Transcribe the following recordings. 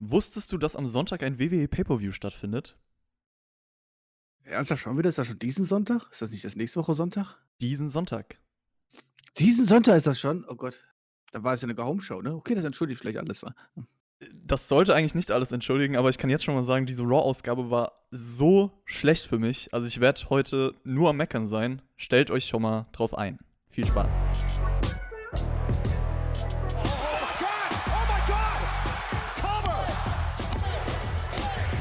Wusstest du, dass am Sonntag ein WWE Pay-Per-View stattfindet? Ernsthaft schon wieder? Ist das schon diesen Sonntag? Ist das nicht das nächste Woche Sonntag? Diesen Sonntag. Diesen Sonntag ist das schon? Oh Gott. Dann war es ja eine Home-Show, ne? Okay, das entschuldigt vielleicht alles. wa? Das sollte eigentlich nicht alles entschuldigen, aber ich kann jetzt schon mal sagen, diese Raw-Ausgabe war so schlecht für mich. Also ich werde heute nur am Meckern sein. Stellt euch schon mal drauf ein. Viel Spaß.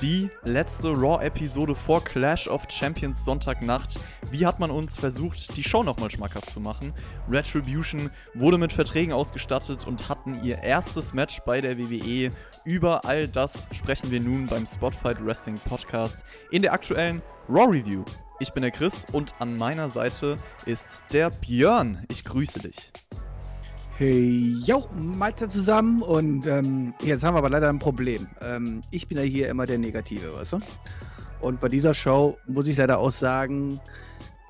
Die letzte Raw-Episode vor Clash of Champions Sonntagnacht. Wie hat man uns versucht, die Show nochmal schmackhaft zu machen? Retribution wurde mit Verträgen ausgestattet und hatten ihr erstes Match bei der WWE. Über all das sprechen wir nun beim Spotfight Wrestling Podcast in der aktuellen Raw Review. Ich bin der Chris und an meiner Seite ist der Björn. Ich grüße dich. Hey, yo, Mahlzeit zusammen und ähm, jetzt haben wir aber leider ein Problem. Ähm, ich bin ja hier immer der Negative, weißt du? Und bei dieser Show muss ich leider auch sagen,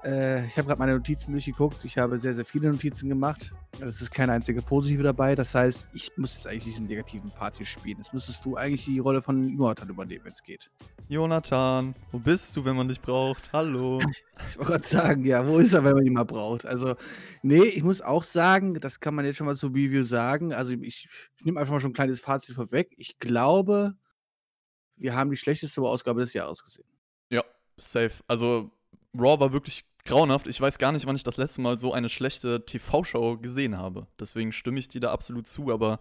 äh, ich habe gerade meine Notizen durchgeguckt. Ich habe sehr, sehr viele Notizen gemacht. Es ist keine einzige positive dabei. Das heißt, ich muss jetzt eigentlich diesen negativen Party spielen. Jetzt müsstest du eigentlich die Rolle von Jonathan übernehmen, wenn es geht. Jonathan, wo bist du, wenn man dich braucht? Hallo. Ich wollte gerade sagen, ja, wo ist er, wenn man ihn mal braucht? Also, nee, ich muss auch sagen, das kann man jetzt schon mal zur Review sagen. Also, ich, ich nehme einfach mal schon ein kleines Fazit vorweg. Ich glaube, wir haben die schlechteste Ausgabe des Jahres gesehen. Ja, safe. Also, Raw war wirklich grauenhaft. Ich weiß gar nicht, wann ich das letzte Mal so eine schlechte TV-Show gesehen habe. Deswegen stimme ich dir da absolut zu. Aber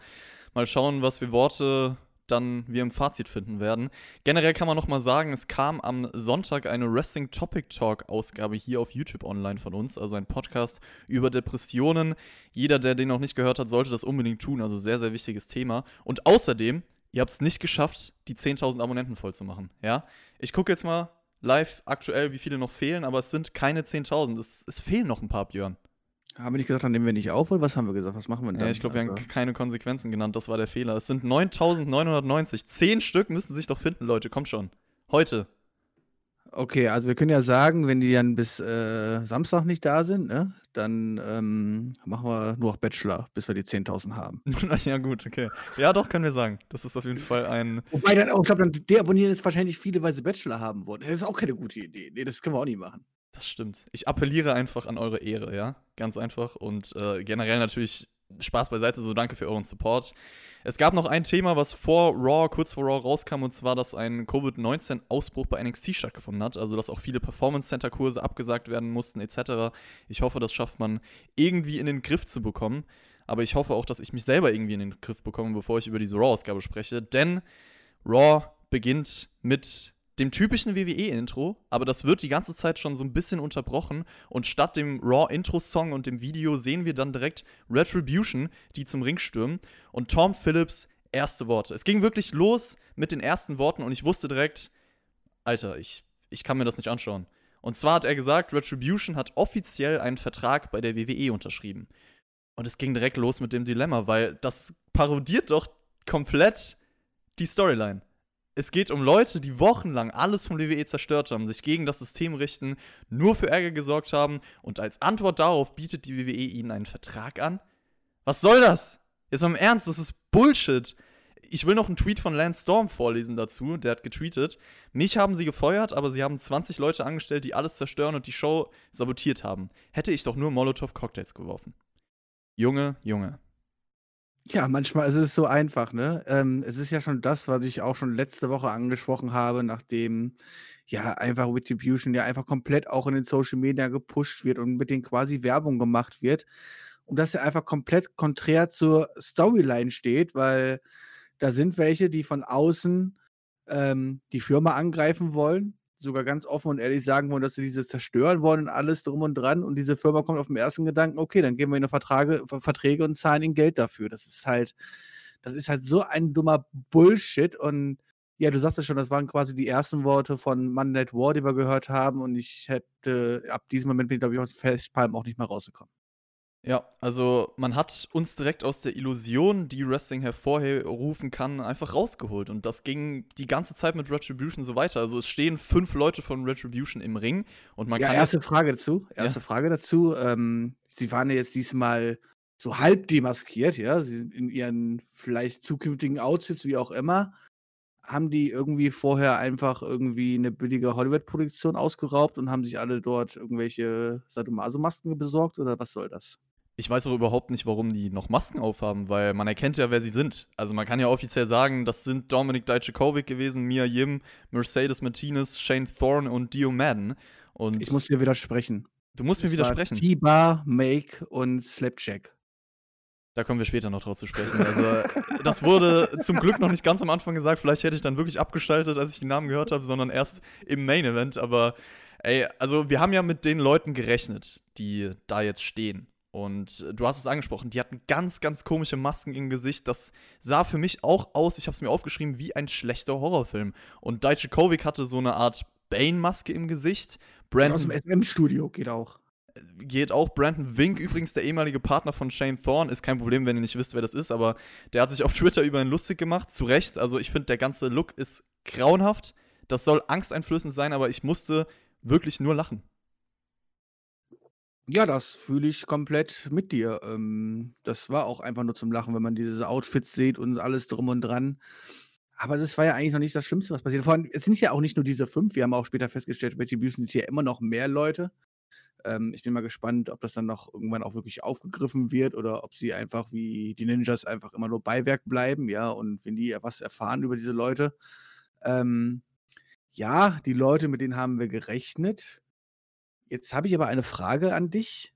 mal schauen, was für Worte dann wir im Fazit finden werden. Generell kann man noch mal sagen, es kam am Sonntag eine Wrestling Topic Talk Ausgabe hier auf YouTube online von uns, also ein Podcast über Depressionen. Jeder, der den noch nicht gehört hat, sollte das unbedingt tun, also sehr sehr wichtiges Thema. Und außerdem, ihr habt es nicht geschafft, die 10.000 Abonnenten voll zu machen, ja? Ich gucke jetzt mal live aktuell, wie viele noch fehlen, aber es sind keine 10.000. Es, es fehlen noch ein paar, Björn. Haben wir nicht gesagt, dann nehmen wir nicht auf oder was haben wir gesagt? Was machen wir denn Ja, ich glaube, wir haben Also, keine Konsequenzen genannt, das war der Fehler. Es sind 9.990. Zehn Stück müssen sich doch finden, Leute, kommt schon. Heute. Okay, also wir können ja sagen, wenn die dann bis äh, Samstag nicht da sind, ne, dann ähm, machen wir nur noch Bachelor, bis wir die 10.000 haben. ja, gut, okay. Ja, doch, können wir sagen. Das ist auf jeden Fall ein. Wobei dann, auch, ich glaube, dann deabonnieren jetzt wahrscheinlich viele, weil sie Bachelor haben wollen. Das ist auch keine gute Idee. Nee, das können wir auch nicht machen. Das stimmt. Ich appelliere einfach an eure Ehre, ja? Ganz einfach. Und äh, generell natürlich Spaß beiseite, so danke für euren Support. Es gab noch ein Thema, was vor Raw, kurz vor Raw rauskam, und zwar, dass ein Covid-19-Ausbruch bei NXT stattgefunden hat. Also, dass auch viele Performance-Center-Kurse abgesagt werden mussten, etc. Ich hoffe, das schafft man irgendwie in den Griff zu bekommen. Aber ich hoffe auch, dass ich mich selber irgendwie in den Griff bekomme, bevor ich über diese Raw-Ausgabe spreche. Denn Raw beginnt mit dem typischen WWE-Intro, aber das wird die ganze Zeit schon so ein bisschen unterbrochen. Und statt dem Raw-Intro-Song und dem Video sehen wir dann direkt Retribution, die zum Ring stürmen. Und Tom Phillips erste Worte. Es ging wirklich los mit den ersten Worten und ich wusste direkt, Alter, ich, ich kann mir das nicht anschauen. Und zwar hat er gesagt, Retribution hat offiziell einen Vertrag bei der WWE unterschrieben. Und es ging direkt los mit dem Dilemma, weil das parodiert doch komplett die Storyline. Es geht um Leute, die wochenlang alles vom WWE zerstört haben, sich gegen das System richten, nur für Ärger gesorgt haben und als Antwort darauf bietet die WWE ihnen einen Vertrag an? Was soll das? Jetzt mal im Ernst, das ist Bullshit. Ich will noch einen Tweet von Lance Storm vorlesen dazu. Der hat getweetet: Mich haben sie gefeuert, aber sie haben 20 Leute angestellt, die alles zerstören und die Show sabotiert haben. Hätte ich doch nur Molotow-Cocktails geworfen. Junge, Junge. Ja, manchmal ist es so einfach, ne? Ähm, es ist ja schon das, was ich auch schon letzte Woche angesprochen habe, nachdem ja einfach Retribution ja einfach komplett auch in den Social Media gepusht wird und mit denen quasi Werbung gemacht wird. Und dass er einfach komplett konträr zur Storyline steht, weil da sind welche, die von außen ähm, die Firma angreifen wollen, sogar ganz offen und ehrlich sagen wollen, dass sie diese zerstören wollen und alles drum und dran. Und diese Firma kommt auf den ersten Gedanken, okay, dann geben wir ihnen Vertrage, Ver- Verträge und zahlen ihnen Geld dafür. Das ist halt, das ist halt so ein dummer Bullshit. Und ja, du sagst es schon, das waren quasi die ersten Worte von Monday Night War, die wir gehört haben. Und ich hätte ab diesem Moment bin ich, glaube ich, aus Facepalm auch nicht mehr rausgekommen. Ja, also man hat uns direkt aus der Illusion, die Wrestling hervorrufen kann, einfach rausgeholt. Und das ging die ganze Zeit mit Retribution so weiter. Also es stehen fünf Leute von Retribution im Ring und man Ja, kann. erste Frage dazu. Erste Frage dazu. Ähm, Sie waren ja jetzt diesmal so halb demaskiert, ja. Sie sind in ihren vielleicht zukünftigen Outfits, wie auch immer. Haben die irgendwie vorher einfach irgendwie eine billige Hollywood-Produktion ausgeraubt und haben sich alle dort irgendwelche Sadomaso-Masken besorgt oder was soll das? Ich weiß auch überhaupt nicht, warum die noch Masken aufhaben, weil man erkennt ja, wer sie sind. Also man kann ja offiziell sagen, das sind Dominik Dijakovic gewesen, Mia Yim, Mercedes Martinez, Shane Thorne und Dio Madden. Und Ich muss dir widersprechen. du musst mir Es war widersprechen. T-Bar, Make und Slapjack. Da kommen wir später noch drauf zu sprechen. Also, das wurde zum Glück noch nicht ganz am Anfang gesagt. Vielleicht hätte ich dann wirklich abgeschaltet, als ich die Namen gehört habe, sondern erst im Main Event. Aber ey, also wir haben ja mit den Leuten gerechnet, die da jetzt stehen. Und äh, du hast es angesprochen, die hatten ganz, ganz komische Masken im Gesicht. Das sah für mich auch aus, ich habe es mir aufgeschrieben, wie ein schlechter Horrorfilm. Und Dijakovic hatte so eine Art Bane-Maske im Gesicht. Aus dem Brandon SM-Studio geht auch. geht auch. Brandon Wink, übrigens der ehemalige Partner von Shane Thorne, ist kein Problem, wenn ihr nicht wisst, wer das ist, aber der hat sich auf Twitter über ihn lustig gemacht. Zu Recht. Also ich finde, der ganze Look ist grauenhaft. Das soll angsteinflößend sein, aber ich musste wirklich nur lachen. Ja, das fühle ich komplett mit dir. Ähm, das war auch einfach nur zum Lachen, wenn man diese Outfits sieht und alles drum und dran. Aber das war ja eigentlich noch nicht das Schlimmste, was passiert. Vor allem, es sind ja auch nicht nur diese fünf. Wir haben auch später festgestellt, Retribution sind hier immer noch mehr Leute. Ähm, ich bin mal gespannt, ob das dann noch irgendwann auch wirklich aufgegriffen wird oder ob sie einfach wie die Ninjas einfach immer nur Beiwerk bleiben, ja, und wenn die was erfahren über diese Leute. Ähm, ja, die Leute, mit denen haben wir gerechnet. Jetzt habe ich aber eine Frage an dich.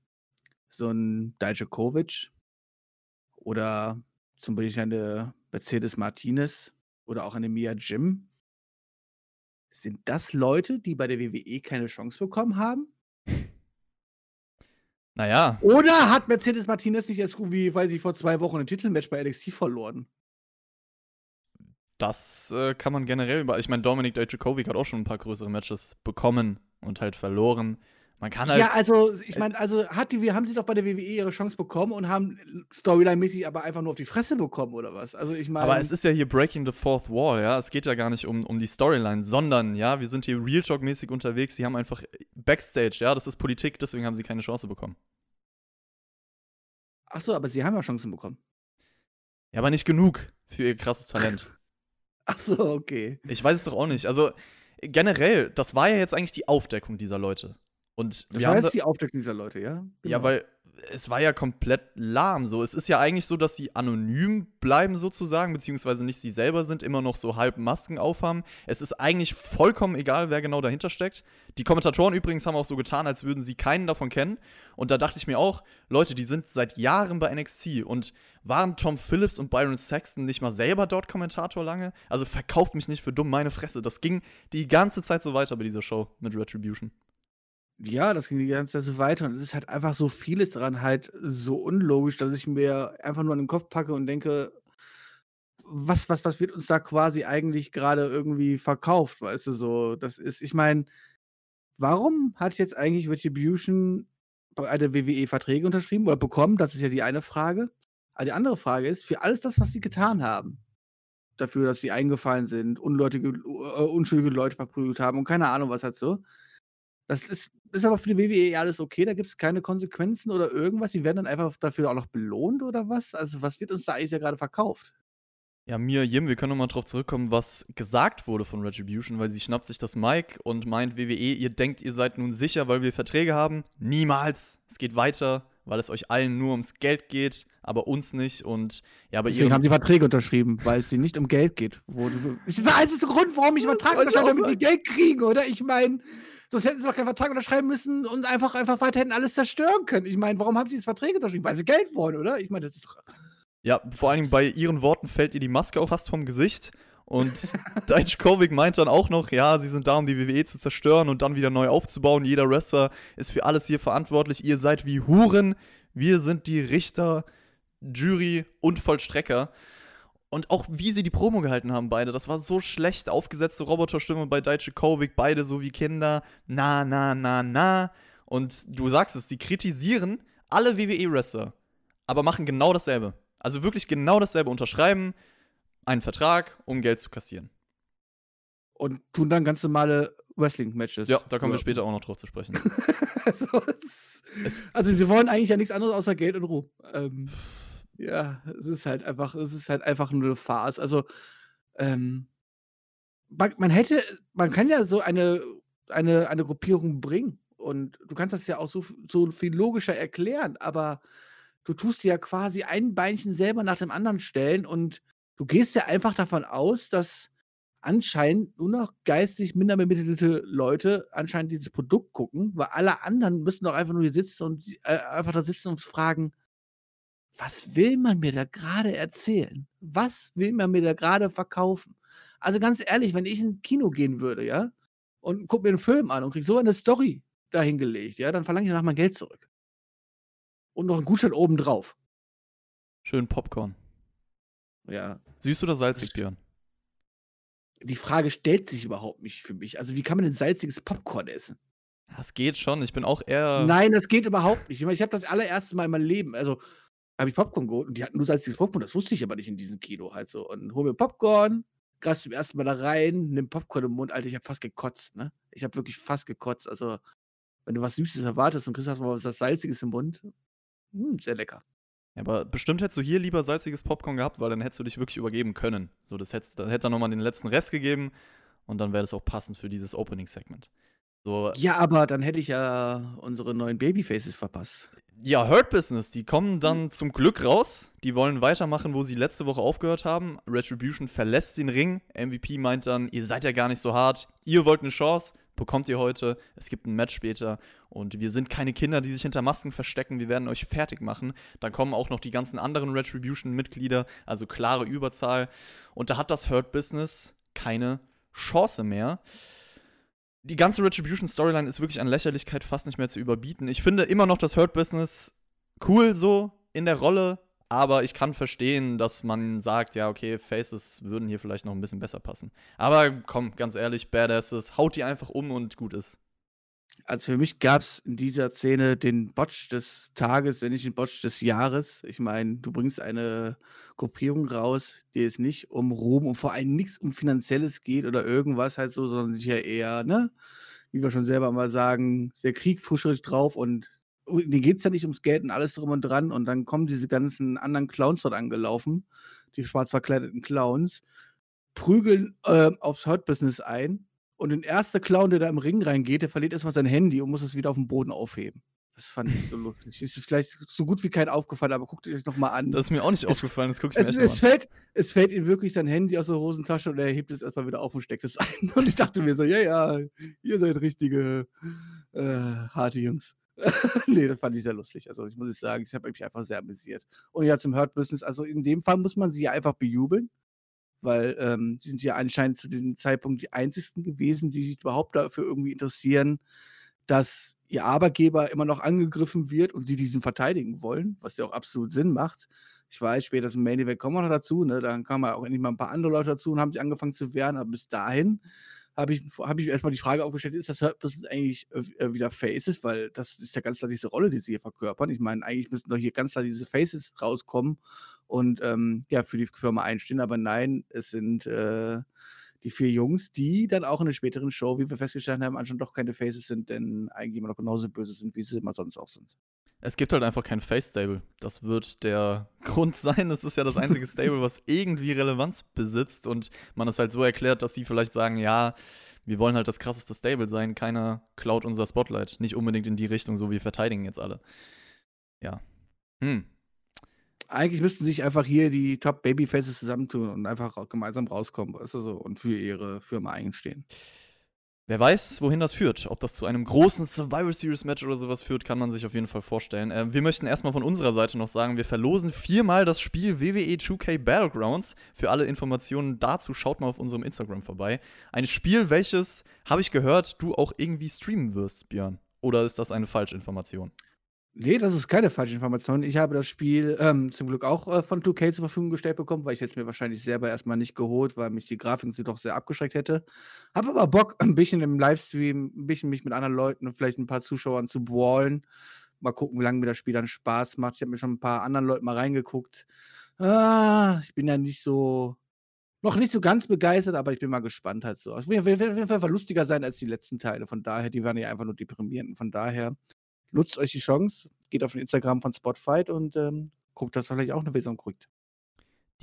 So ein Dijakovic oder zum Beispiel eine Mercedes Martinez oder auch eine Mia Jim. Sind das Leute, die bei der WWE keine Chance bekommen haben? Naja, Oder hat Mercedes Martinez nicht erst irgendwie, weil sie vor zwei Wochen ein Titelmatch bei NXT verloren? das äh, kann man generell über. Ich meine, Dominik Dijakovic hat auch schon ein paar größere Matches bekommen und halt verloren. Man kann halt. Ja, also ich meine, also hat die, wir haben sie doch bei der WWE ihre Chance bekommen und haben Storyline-mäßig aber einfach nur auf die Fresse bekommen oder was? Also ich meine, Aber es ist ja hier Breaking the Fourth Wall, ja. Es geht ja gar nicht um, um die Storyline, sondern, ja, wir sind hier Real Talk-mäßig unterwegs. Sie haben einfach Backstage, ja, das ist Politik, deswegen haben sie keine Chance bekommen. ach so, aber sie haben ja Chancen bekommen. Ja, aber nicht genug für ihr krasses Talent. Ach so, okay. Ich weiß es doch auch nicht. Also, generell, das war ja jetzt eigentlich die Aufdeckung dieser Leute. Und Das war jetzt die Aufdeckung dieser Leute, ja? Ja, Genau. weil es war ja komplett lahm so. Es ist ja eigentlich so, dass sie anonym bleiben sozusagen, beziehungsweise nicht sie selber sind, immer noch so halb Masken aufhaben. Es ist eigentlich vollkommen egal, wer genau dahinter steckt. Die Kommentatoren übrigens haben auch so getan, als würden sie keinen davon kennen. Und da dachte ich mir auch, Leute, die sind seit Jahren bei NXT und waren Tom Phillips und Byron Saxton nicht mal selber dort Kommentator lange? Also verkauft mich nicht für dumm, meine Fresse. Das ging die ganze Zeit so weiter bei dieser Show mit Retribution. Ja, das ging die ganze Zeit so weiter und es ist halt einfach so vieles daran halt so unlogisch, dass ich mir einfach nur an den Kopf packe und denke, was, was, was wird uns da quasi eigentlich gerade irgendwie verkauft, weißt du, so, das ist, ich meine, warum hat jetzt eigentlich Retribution bei der WWE Verträge unterschrieben oder bekommen? Das ist ja die eine Frage. Aber die andere Frage ist, für alles das, was sie getan haben, dafür, dass sie eingefallen sind, unleutige, äh, unschuldige Leute verprügelt haben und keine Ahnung, was halt so, das ist, ist aber für die WWE alles okay, da gibt es keine Konsequenzen oder irgendwas. Sie werden dann einfach dafür auch noch belohnt oder was? Also, was wird uns da eigentlich ja gerade verkauft? Ja, Mia Yim, wir können nochmal drauf zurückkommen, was gesagt wurde von Retribution, weil sie schnappt sich das Mic und meint, WWE, ihr denkt, ihr seid nun sicher, weil wir Verträge haben. Niemals. Es geht weiter, weil es euch allen nur ums Geld geht, aber uns nicht. Und ja, bei Deswegen haben die Verträge unterschrieben, weil es denen nicht um Geld geht. Wo, du- ist der einzige Grund, warum ich Vertrag auch unterschreibe, damit die Geld kriegen, oder? Ich meine, sonst hätten sie doch keinen Vertrag unterschreiben müssen und einfach, einfach weiter hätten alles zerstören können. Ich meine, warum haben sie das Verträge unterschrieben? Weil sie Geld wollen, oder? Ich meine, das ist. Ja, vor allem bei ihren Worten fällt ihr die Maske auf fast vom Gesicht. Und Dijakovic meint dann auch noch, ja, sie sind da, um die WWE zu zerstören und dann wieder neu aufzubauen. Jeder Wrestler ist für alles hier verantwortlich. Ihr seid wie Huren. Wir sind die Richter, Jury und Vollstrecker. Und auch wie sie die Promo gehalten haben, beide, das war so schlecht. Aufgesetzte Roboterstimme bei Dijakovic, beide so wie Kinder. Na, na, na, na. Und du sagst es, sie kritisieren, alle WWE-Wrestler, aber machen genau dasselbe. Also wirklich genau dasselbe. Unterschreiben einen Vertrag, um Geld zu kassieren. Und tun dann ganz normale Wrestling-Matches. Ja, da kommen wir später auch noch drauf zu sprechen. also, es, also, sie wollen eigentlich ja nichts anderes außer Geld und Ruhm. Ähm, ja, es ist halt einfach, es ist halt einfach nur eine Farce. Also, ähm, man, man hätte, man kann ja so eine, eine, eine Gruppierung bringen. Und du kannst das ja auch so, so viel logischer erklären, aber du tust dir ja quasi ein Beinchen selber nach dem anderen stellen und du gehst ja einfach davon aus, dass anscheinend nur noch geistig minder bemittelte Leute anscheinend dieses Produkt gucken, weil alle anderen müssen doch einfach nur hier sitzen und äh, einfach da sitzen und fragen, was will man mir da gerade erzählen? Was will man mir da gerade verkaufen? Also ganz ehrlich, wenn ich ins Kino gehen würde, ja, und gucke mir einen Film an und kriege so eine Story dahingelegt, ja, dann verlange ich danach mein Geld zurück. Und noch einen Gutschein obendrauf. Schön Popcorn. Ja. Süß oder salzig, Björn? Die Frage stellt sich überhaupt nicht für mich. Also, wie kann man denn salziges Popcorn essen? Das geht schon. Ich bin auch eher. Nein, das geht überhaupt nicht. Ich, meine, ich habe das allererste Mal in meinem Leben, also habe ich Popcorn geholt und die hatten nur salziges Popcorn. Das wusste ich aber nicht in diesem Kino halt so. Und hol mir Popcorn, greif zum ersten Mal da rein, nimm Popcorn im Mund. Alter, ich habe fast gekotzt, ne? Ich habe wirklich fast gekotzt. Also, wenn du was Süßes erwartest und kriegst mal was Salziges im Mund, hm, sehr lecker. Ja, aber bestimmt hättest du hier lieber salziges Popcorn gehabt, weil dann hättest du dich wirklich übergeben können. So, das hättest, dann hätte er nochmal den letzten Rest gegeben und dann wäre das auch passend für dieses Opening-Segment. So, ja, aber dann hätte ich ja unsere neuen Babyfaces verpasst. Ja, Hurt Business, die kommen dann zum Glück raus. Die wollen weitermachen, wo sie letzte Woche aufgehört haben. Retribution verlässt den Ring. MVP meint dann, ihr seid ja gar nicht so hart. Ihr wollt eine Chance bekommt ihr heute. Es gibt ein Match später und wir sind keine Kinder, die sich hinter Masken verstecken. Wir werden euch fertig machen. Dann kommen auch noch die ganzen anderen Retribution-Mitglieder, also klare Überzahl. Und da hat das Hurt Business keine Chance mehr. Die ganze Retribution-Storyline ist wirklich an Lächerlichkeit fast nicht mehr zu überbieten. Ich finde immer noch das Hurt Business cool so in der Rolle, aber ich kann verstehen, dass man sagt, ja, okay, Faces würden hier vielleicht noch ein bisschen besser passen. Aber komm, ganz ehrlich, Badasses, haut die einfach um und gut ist. Also für mich gab es in dieser Szene den Botch des Tages, wenn nicht den Botch des Jahres. Ich meine, du bringst eine Gruppierung raus, die es nicht um Ruhm und vor allem nichts um Finanzielles geht oder irgendwas halt so, sondern sich ja eher, ne, wie wir schon selber mal sagen, der Krieg fuschelt drauf und denen geht es ja nicht ums Geld und alles drum und dran. Und dann kommen diese ganzen anderen Clowns dort angelaufen, die schwarz verkleideten Clowns, prügeln äh, aufs Hurt-Business ein. Und der erste Clown, der da im Ring reingeht, der verliert erstmal sein Handy und muss es wieder auf den Boden aufheben. Das fand ich so lustig. Ist vielleicht so gut wie kein aufgefallen, aber guckt euch noch mal an. Das ist mir auch nicht es, aufgefallen, das guckt ich mir es, es, fällt, es fällt ihm wirklich sein Handy aus der Hosentasche und er hebt es erstmal wieder auf und steckt es ein. Und ich dachte mir so, ja, ja, ihr seid richtige äh, harte Jungs. nee, das fand ich sehr lustig. Also ich muss ich sagen, ich habe mich einfach sehr amüsiert. Und ja, zum Hurt Business, also in dem Fall muss man sie ja einfach bejubeln, weil ähm, sie sind ja anscheinend zu dem Zeitpunkt die einzigsten gewesen, die sich überhaupt dafür irgendwie interessieren, dass ihr Arbeitgeber immer noch angegriffen wird und sie diesen verteidigen wollen, was ja auch absolut Sinn macht. Ich weiß, später zum Main Event kommen wir noch dazu, ne? Dann kamen auch endlich mal ein paar andere Leute dazu und haben sich angefangen zu wehren, aber bis dahin habe ich, hab ich erstmal die Frage aufgestellt, ist das Hurt eigentlich äh, wieder Faces? Weil das ist ja ganz klar diese Rolle, die sie hier verkörpern. Ich meine, eigentlich müssten doch hier ganz klar diese Faces rauskommen und ähm, ja, für die Firma einstehen. Aber nein, es sind äh, die vier Jungs, die dann auch in der späteren Show, wie wir festgestellt haben, anscheinend doch keine Faces sind, denn eigentlich immer noch genauso böse sind, wie sie immer sonst auch sind. Es gibt halt einfach kein Face-Stable. Das wird der Grund sein. Es ist ja das einzige Stable, was irgendwie Relevanz besitzt und man es halt so erklärt, dass sie vielleicht sagen, ja, wir wollen halt das krasseste Stable sein, keiner klaut unser Spotlight. Nicht unbedingt in die Richtung, so wir verteidigen jetzt alle. Ja. Hm. Eigentlich müssten sich einfach hier die Top Babyfaces zusammentun und einfach gemeinsam rauskommen, weißt du so, und für ihre Firma einstehen. Wer weiß, wohin das führt. Ob das zu einem großen Survivor Series Match oder sowas führt, kann man sich auf jeden Fall vorstellen. Äh, wir möchten erstmal von unserer Seite noch sagen, wir verlosen viermal das Spiel WWE 2K Battlegrounds. Für alle Informationen dazu schaut mal auf unserem Instagram vorbei. Ein Spiel, welches, habe ich gehört, du auch irgendwie streamen wirst, Björn. Oder ist das eine Falschinformation? Nee, das ist keine falsche Information. Ich habe das Spiel, ähm, zum Glück auch, äh, von 2K zur Verfügung gestellt bekommen, weil ich jetzt mir wahrscheinlich selber erstmal nicht geholt, weil mich die Grafik doch sehr abgeschreckt hätte. Habe aber Bock, ein bisschen im Livestream, ein bisschen mich mit anderen Leuten und vielleicht ein paar Zuschauern zu brawlen. Mal gucken, wie lange mir das Spiel dann Spaß macht. Ich habe mir schon ein paar anderen Leuten mal reingeguckt. Ah, ich bin ja nicht so, noch nicht so ganz begeistert, aber ich bin mal gespannt halt so. Es wird auf jeden Fall lustiger sein als die letzten Teile. Von daher, die waren ja einfach nur deprimierend. Von daher, nutzt euch die Chance, geht auf den Instagram von Spotfight und ähm, guckt, dass vielleicht auch eine Version kriegt.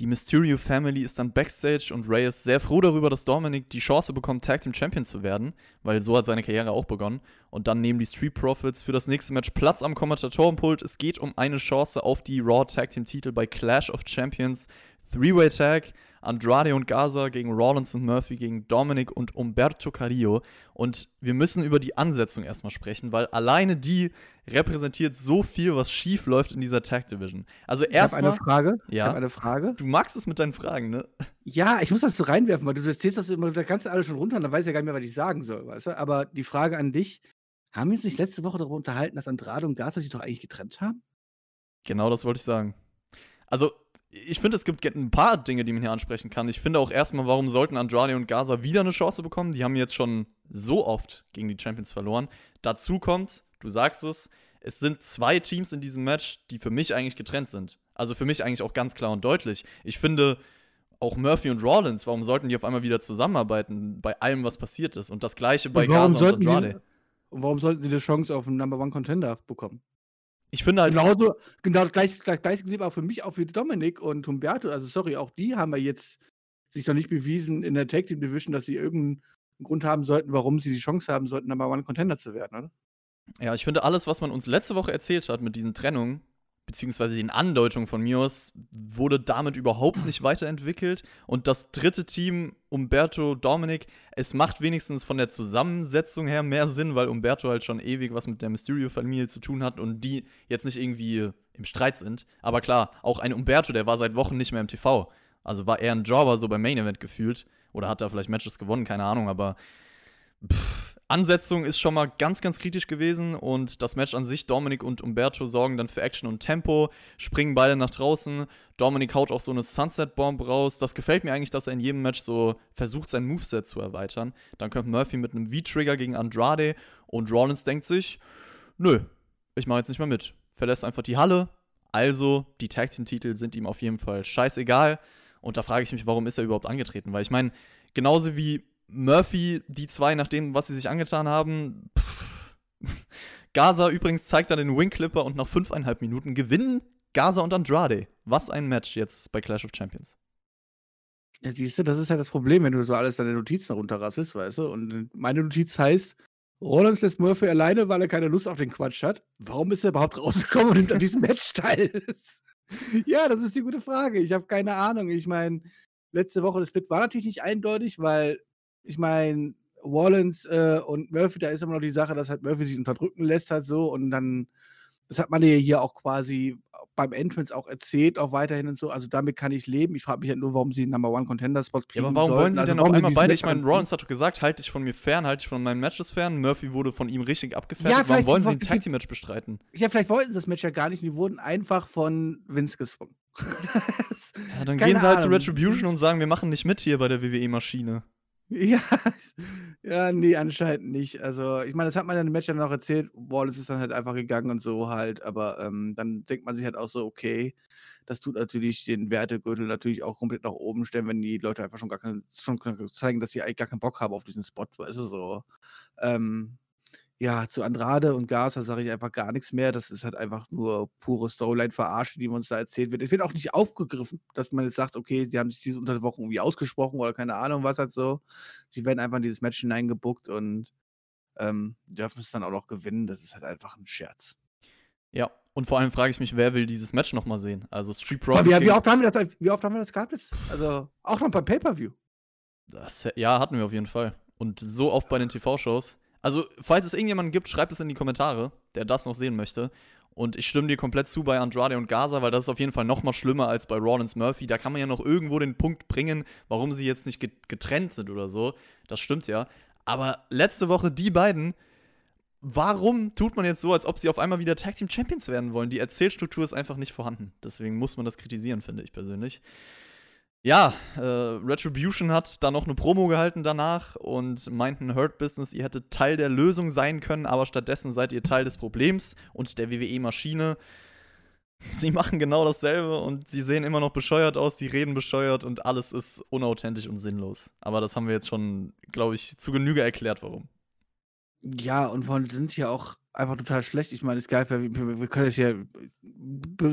Die Mysterio Family ist dann backstage und Ray ist sehr froh darüber, dass Dominic die Chance bekommt, Tag Team Champion zu werden, weil so hat seine Karriere auch begonnen. Und dann nehmen die Street Profits für das nächste Match Platz am Kommentatorenpult. Es geht um eine Chance auf die Raw Tag Team Titel bei Clash of Champions. Three-Way Tag. Andrade und Gaza gegen Rollins und Murphy gegen Dominic und Umberto Carrillo. Und wir müssen über die Ansetzung erstmal sprechen, weil alleine die repräsentiert so viel, was schief läuft in dieser Tag Division. Also erstmal. Ich habe eine Frage. Ja. Ich habe eine Frage. Du magst es mit deinen Fragen, ne? Ja, ich muss das so reinwerfen, weil du erzählst das immer, da kannst du alles schon runter und dann weiß ich ja gar nicht mehr, was ich sagen soll, weißt du? Aber die Frage an dich: Haben wir uns nicht letzte Woche darüber unterhalten, dass Andrade und Gaza sich doch eigentlich getrennt haben? Genau das wollte ich sagen. Also, ich finde, es gibt ein paar Dinge, die man hier ansprechen kann. Ich finde auch erstmal, warum sollten Andrade und Gaza wieder eine Chance bekommen? Die haben jetzt schon so oft gegen die Champions verloren. Dazu kommt, du sagst es, es sind zwei Teams in diesem Match, die für mich eigentlich getrennt sind. Also für mich eigentlich auch ganz klar und deutlich. Ich finde, auch Murphy und Rollins, warum sollten die auf einmal wieder zusammenarbeiten bei allem, was passiert ist? Und das gleiche bei Und Gaza und Andrade. die, und warum sollten sie eine Chance auf einen Number One Contender bekommen? Ich finde halt, Genauso, genau das gleiche, gleich, Prinzip auch für mich, auch für Dominik und Humberto. Also, sorry, auch die haben ja jetzt sich noch nicht bewiesen in der Tag Team Division, dass sie irgendeinen Grund haben sollten, warum sie die Chance haben sollten, Number One Contender zu werden, oder? Ja, ich finde alles, was man uns letzte Woche erzählt hat mit diesen Trennungen, beziehungsweise den Andeutungen von mir aus, wurde damit überhaupt nicht weiterentwickelt. Und das dritte Team, Umberto, Dominic, es macht wenigstens von der Zusammensetzung her mehr Sinn, weil Umberto halt schon ewig was mit der Mysterio-Familie zu tun hat und die jetzt nicht irgendwie im Streit sind. Aber klar, auch ein Umberto, der war seit Wochen nicht mehr im TV. Also war er ein Jobber so beim Main Event gefühlt. Oder hat er vielleicht Matches gewonnen, keine Ahnung, aber pff, Ansetzung ist schon mal ganz, ganz kritisch gewesen und das Match an sich, Dominik und Umberto sorgen dann für Action und Tempo, springen beide nach draußen. Dominik haut auch so eine Sunset-Bomb raus. Das gefällt mir eigentlich, dass er in jedem Match so versucht, sein Moveset zu erweitern. Dann kommt Murphy mit einem V-Trigger gegen Andrade und Rollins denkt sich, nö, ich mache jetzt nicht mehr mit. Verlässt einfach die Halle. Also, die Tag Team-Titel sind ihm auf jeden Fall scheißegal. Und da frage ich mich, warum ist er überhaupt angetreten? Weil ich meine, genauso wie Murphy, die zwei, nach dem, was sie sich angetan haben. Gaza übrigens zeigt dann den Wing Clipper und nach fünfeinhalb Minuten gewinnen Gaza und Andrade. Was ein Match jetzt bei Clash of Champions. Ja, siehst du, das ist halt das Problem, wenn du so alles deine Notizen runterrasselst, weißt du? Und meine Notiz heißt, Rollins lässt Murphy alleine, weil er keine Lust auf den Quatsch hat. Warum ist er überhaupt rausgekommen und nimmt an diesem Match teil? ja, das ist die gute Frage. Ich habe keine Ahnung. Ich meine, letzte Woche das Split war natürlich nicht eindeutig, weil ich meine, Rollins äh, und Murphy, da ist immer noch die Sache, dass halt Murphy sich unterdrücken lässt halt so und dann, das hat man ja hier auch quasi beim Entrance auch erzählt, auch weiterhin und so. Also damit kann ich leben. Ich frage mich halt nur, warum sie einen Number One Contender Spot kriegen. Ja, aber warum sollten. wollen sie also denn auf sie einmal diesen beide? Ich meine. Rollins hat doch gesagt, halt dich von mir fern, halt dich von meinen Matches fern. Murphy wurde von ihm richtig abgefertigt. Ja, warum wollen sie ein Tag Team Match bestreiten? Ja, vielleicht wollten sie das Match ja gar nicht. Die wurden einfach von Vince gezwungen. Ja, dann Keine gehen sie halt zu Ahnung. Retribution und sagen, wir machen nicht mit hier bei der WWE-Maschine. Ja, ja, nee, anscheinend nicht. Also, ich meine, das hat man ja im Match dann noch erzählt. Wallace ist dann halt einfach gegangen und so halt. Aber ähm, dann denkt man sich halt auch so, okay, das tut natürlich den Wertegürtel natürlich auch komplett nach oben stellen, wenn die Leute einfach schon gar keinen, schon zeigen, dass sie eigentlich gar keinen Bock haben auf diesen Spot. Weißt du so. Ähm, ja, zu Andrade und Gaza sage ich einfach gar nichts mehr. Das ist halt einfach nur pure Storyline-Verarsche, die uns da erzählt wird. Es wird auch nicht aufgegriffen, dass man jetzt sagt, okay, sie haben sich diese unter der Woche irgendwie ausgesprochen oder keine Ahnung, was halt so. Sie werden einfach in dieses Match hineingebuckt und ähm, dürfen es dann auch noch gewinnen. Das ist halt einfach ein Scherz. Ja, und vor allem frage ich mich, wer will dieses Match nochmal sehen? Also Street Profits wie, wie, oft haben wir das, wie oft haben wir das gehabt jetzt? Also auch noch beim Pay-Per-View. Das, ja, hatten wir auf jeden Fall. Und so oft bei den TV-Shows. Also, falls es irgendjemanden gibt, schreibt es in die Kommentare, der das noch sehen möchte. Und ich stimme dir komplett zu bei Andrade und Gaza, weil das ist auf jeden Fall noch mal schlimmer als bei Rollins Murphy. Da kann man ja noch irgendwo den Punkt bringen, warum sie jetzt nicht get- getrennt sind oder so. Das stimmt ja. Aber letzte Woche die beiden, warum tut man jetzt so, als ob sie auf einmal wieder Tag Team Champions werden wollen? Die Erzählstruktur ist einfach nicht vorhanden. Deswegen muss man das kritisieren, finde ich persönlich. Ja, äh, Retribution hat dann noch eine Promo gehalten danach und meinten, Hurt Business, ihr hättet Teil der Lösung sein können, aber stattdessen seid ihr Teil des Problems und der WWE-Maschine. Sie machen genau dasselbe und sie sehen immer noch bescheuert aus, sie reden bescheuert und alles ist unauthentisch und sinnlos. Aber das haben wir jetzt schon, glaube ich, zu Genüge erklärt, warum. Ja, und von sind ja auch einfach total schlecht. Ich meine, es gab ja, wir, wir können es ja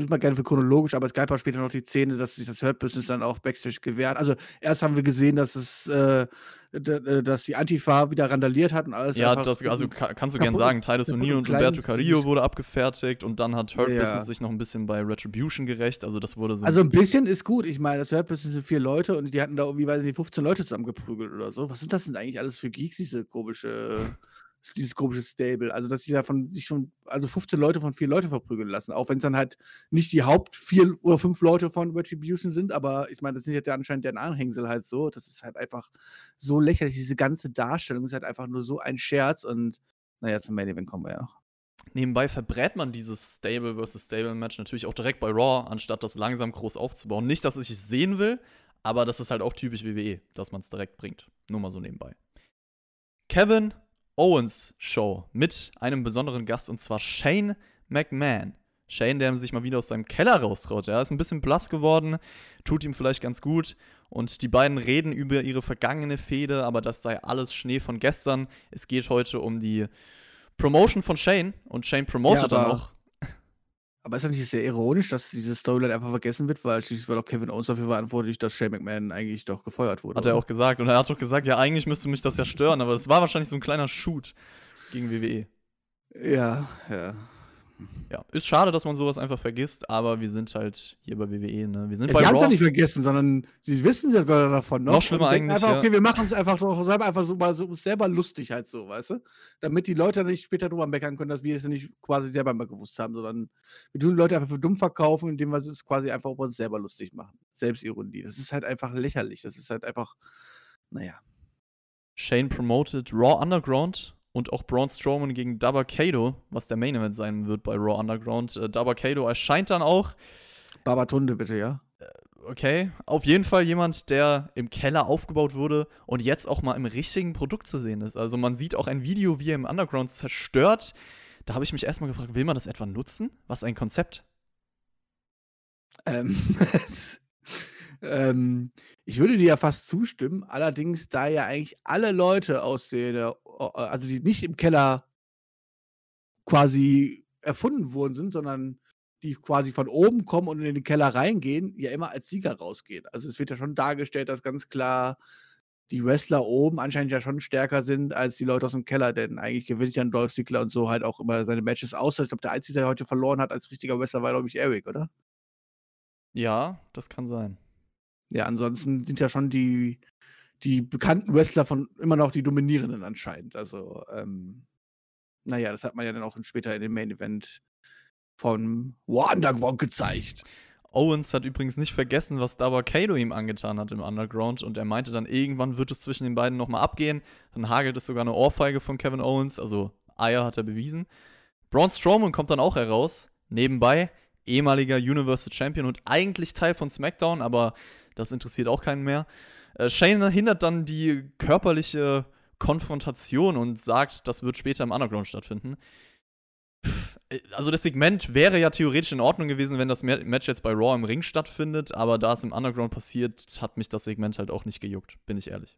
mal gerne für chronologisch, aber es gab ja später noch die Szene, dass sich das Hurt Business dann auch Backstage gewährt. Also erst haben wir gesehen, dass es, äh, äh dass die Antifa wieder randaliert hat und alles. Ja, das, also kannst du gern sagen, Titus O'Neill und Umberto Carrillo wurde abgefertigt und dann hat Hurt ja. Business sich noch ein bisschen bei Retribution gerecht. Also das wurde so. Also ein bisschen ist gut. Ich meine, das Hurt Business sind vier Leute und die hatten da irgendwie, weiß nicht, 15 Leute zusammengeprügelt oder so. Was sind das denn eigentlich alles für Geeks, diese komische dieses komische Stable. Also, dass sie davon sich schon, also 15 Leute von vier Leute verprügeln lassen. Auch wenn es dann halt nicht die Haupt vier oder fünf Leute von Retribution sind, aber ich meine, das sind ja anscheinend deren Anhängsel halt so. Das ist halt einfach so lächerlich. Diese ganze Darstellung ist halt einfach nur so ein Scherz und naja, zum Main Event kommen wir ja noch. Nebenbei verbrät man dieses Stable versus Stable Match natürlich auch direkt bei Raw, anstatt das langsam groß aufzubauen. Nicht, dass ich es sehen will, aber das ist halt auch typisch WWE, dass man es direkt bringt. Nur mal so nebenbei. Kevin Owens Show mit einem besonderen Gast und zwar Shane McMahon. Shane, der sich mal wieder aus seinem Keller raustraut. Er ist ein bisschen blass geworden, tut ihm vielleicht ganz gut. Und die beiden reden über ihre vergangene Fehde, aber das sei alles Schnee von gestern. Es geht heute um die Promotion von Shane und Shane promotet ja, dann auch aber ist das nicht sehr ironisch, dass diese Storyline einfach vergessen wird, weil schließlich war doch Kevin Owens dafür verantwortlich, dass Shane McMahon eigentlich doch gefeuert wurde. Hat er auch gesagt. Und er hat doch gesagt, ja, eigentlich müsste mich das ja stören, aber das war wahrscheinlich so ein kleiner Shoot gegen WWE. Ja, ja ja, ist schade, dass man sowas einfach vergisst, aber wir sind halt hier bei WWE, ne? Wir sind ja, bei sie haben es ja nicht vergessen, sondern sie wissen ja sogar davon noch. Noch schlimmer eigentlich. Einfach, ja. okay, wir machen es einfach doch selber, einfach so mal so selber lustig halt so, weißt du? Damit die Leute nicht später drüber meckern können, dass wir es nicht quasi selber mal gewusst haben, sondern wir tun die Leute einfach für dumm verkaufen, indem wir es quasi einfach über uns selber lustig machen. Selbstironie. Das ist halt einfach lächerlich. Das ist halt einfach, naja. Shane promoted Raw Underground und auch Braun Strowman gegen Dabba-Kato, was der Main Event sein wird bei Raw Underground. Äh, Dabba-Kato erscheint dann auch. Babatunde bitte, ja. Äh, okay, auf jeden Fall jemand, der im Keller aufgebaut wurde und jetzt auch mal im richtigen Produkt zu sehen ist. Also man sieht auch ein Video, wie er im Underground zerstört. Da habe ich mich erstmal gefragt, will man das etwa nutzen? Was ein Konzept? Ähm, ähm, ich würde dir ja fast zustimmen, allerdings da ja eigentlich alle Leute aus der, also die nicht im Keller quasi erfunden worden sind, sondern die quasi von oben kommen und in den Keller reingehen, ja immer als Sieger rausgehen. Also es wird ja schon dargestellt, dass ganz klar die Wrestler oben anscheinend ja schon stärker sind als die Leute aus dem Keller, denn eigentlich gewinnt ja ein Dolph Ziggler und so halt auch immer seine Matches aus. Ich glaube, der Einzige, der heute verloren hat als richtiger Wrestler, war, glaube ich, Eric, oder? Ja, das kann sein. Ja, ansonsten sind ja schon die, die bekannten Wrestler von immer noch die Dominierenden anscheinend. Also, ähm, naja, das hat man ja dann auch später in dem Main Event von War Underground gezeigt. Owens hat übrigens nicht vergessen, was Daba Kato ihm angetan hat im Underground und er meinte dann, irgendwann wird es zwischen den beiden nochmal abgehen. Dann hagelt es sogar eine Ohrfeige von Kevin Owens, also Eier hat er bewiesen. Braun Strowman kommt dann auch heraus, nebenbei ehemaliger Universal Champion und eigentlich Teil von SmackDown, aber das interessiert auch keinen mehr. Äh, Shane hindert dann die körperliche Konfrontation und sagt, das wird später im Underground stattfinden. Äh, also das Segment wäre ja theoretisch in Ordnung gewesen, wenn das Match jetzt bei Raw im Ring stattfindet, aber da es im Underground passiert, hat mich das Segment halt auch nicht gejuckt, bin ich ehrlich.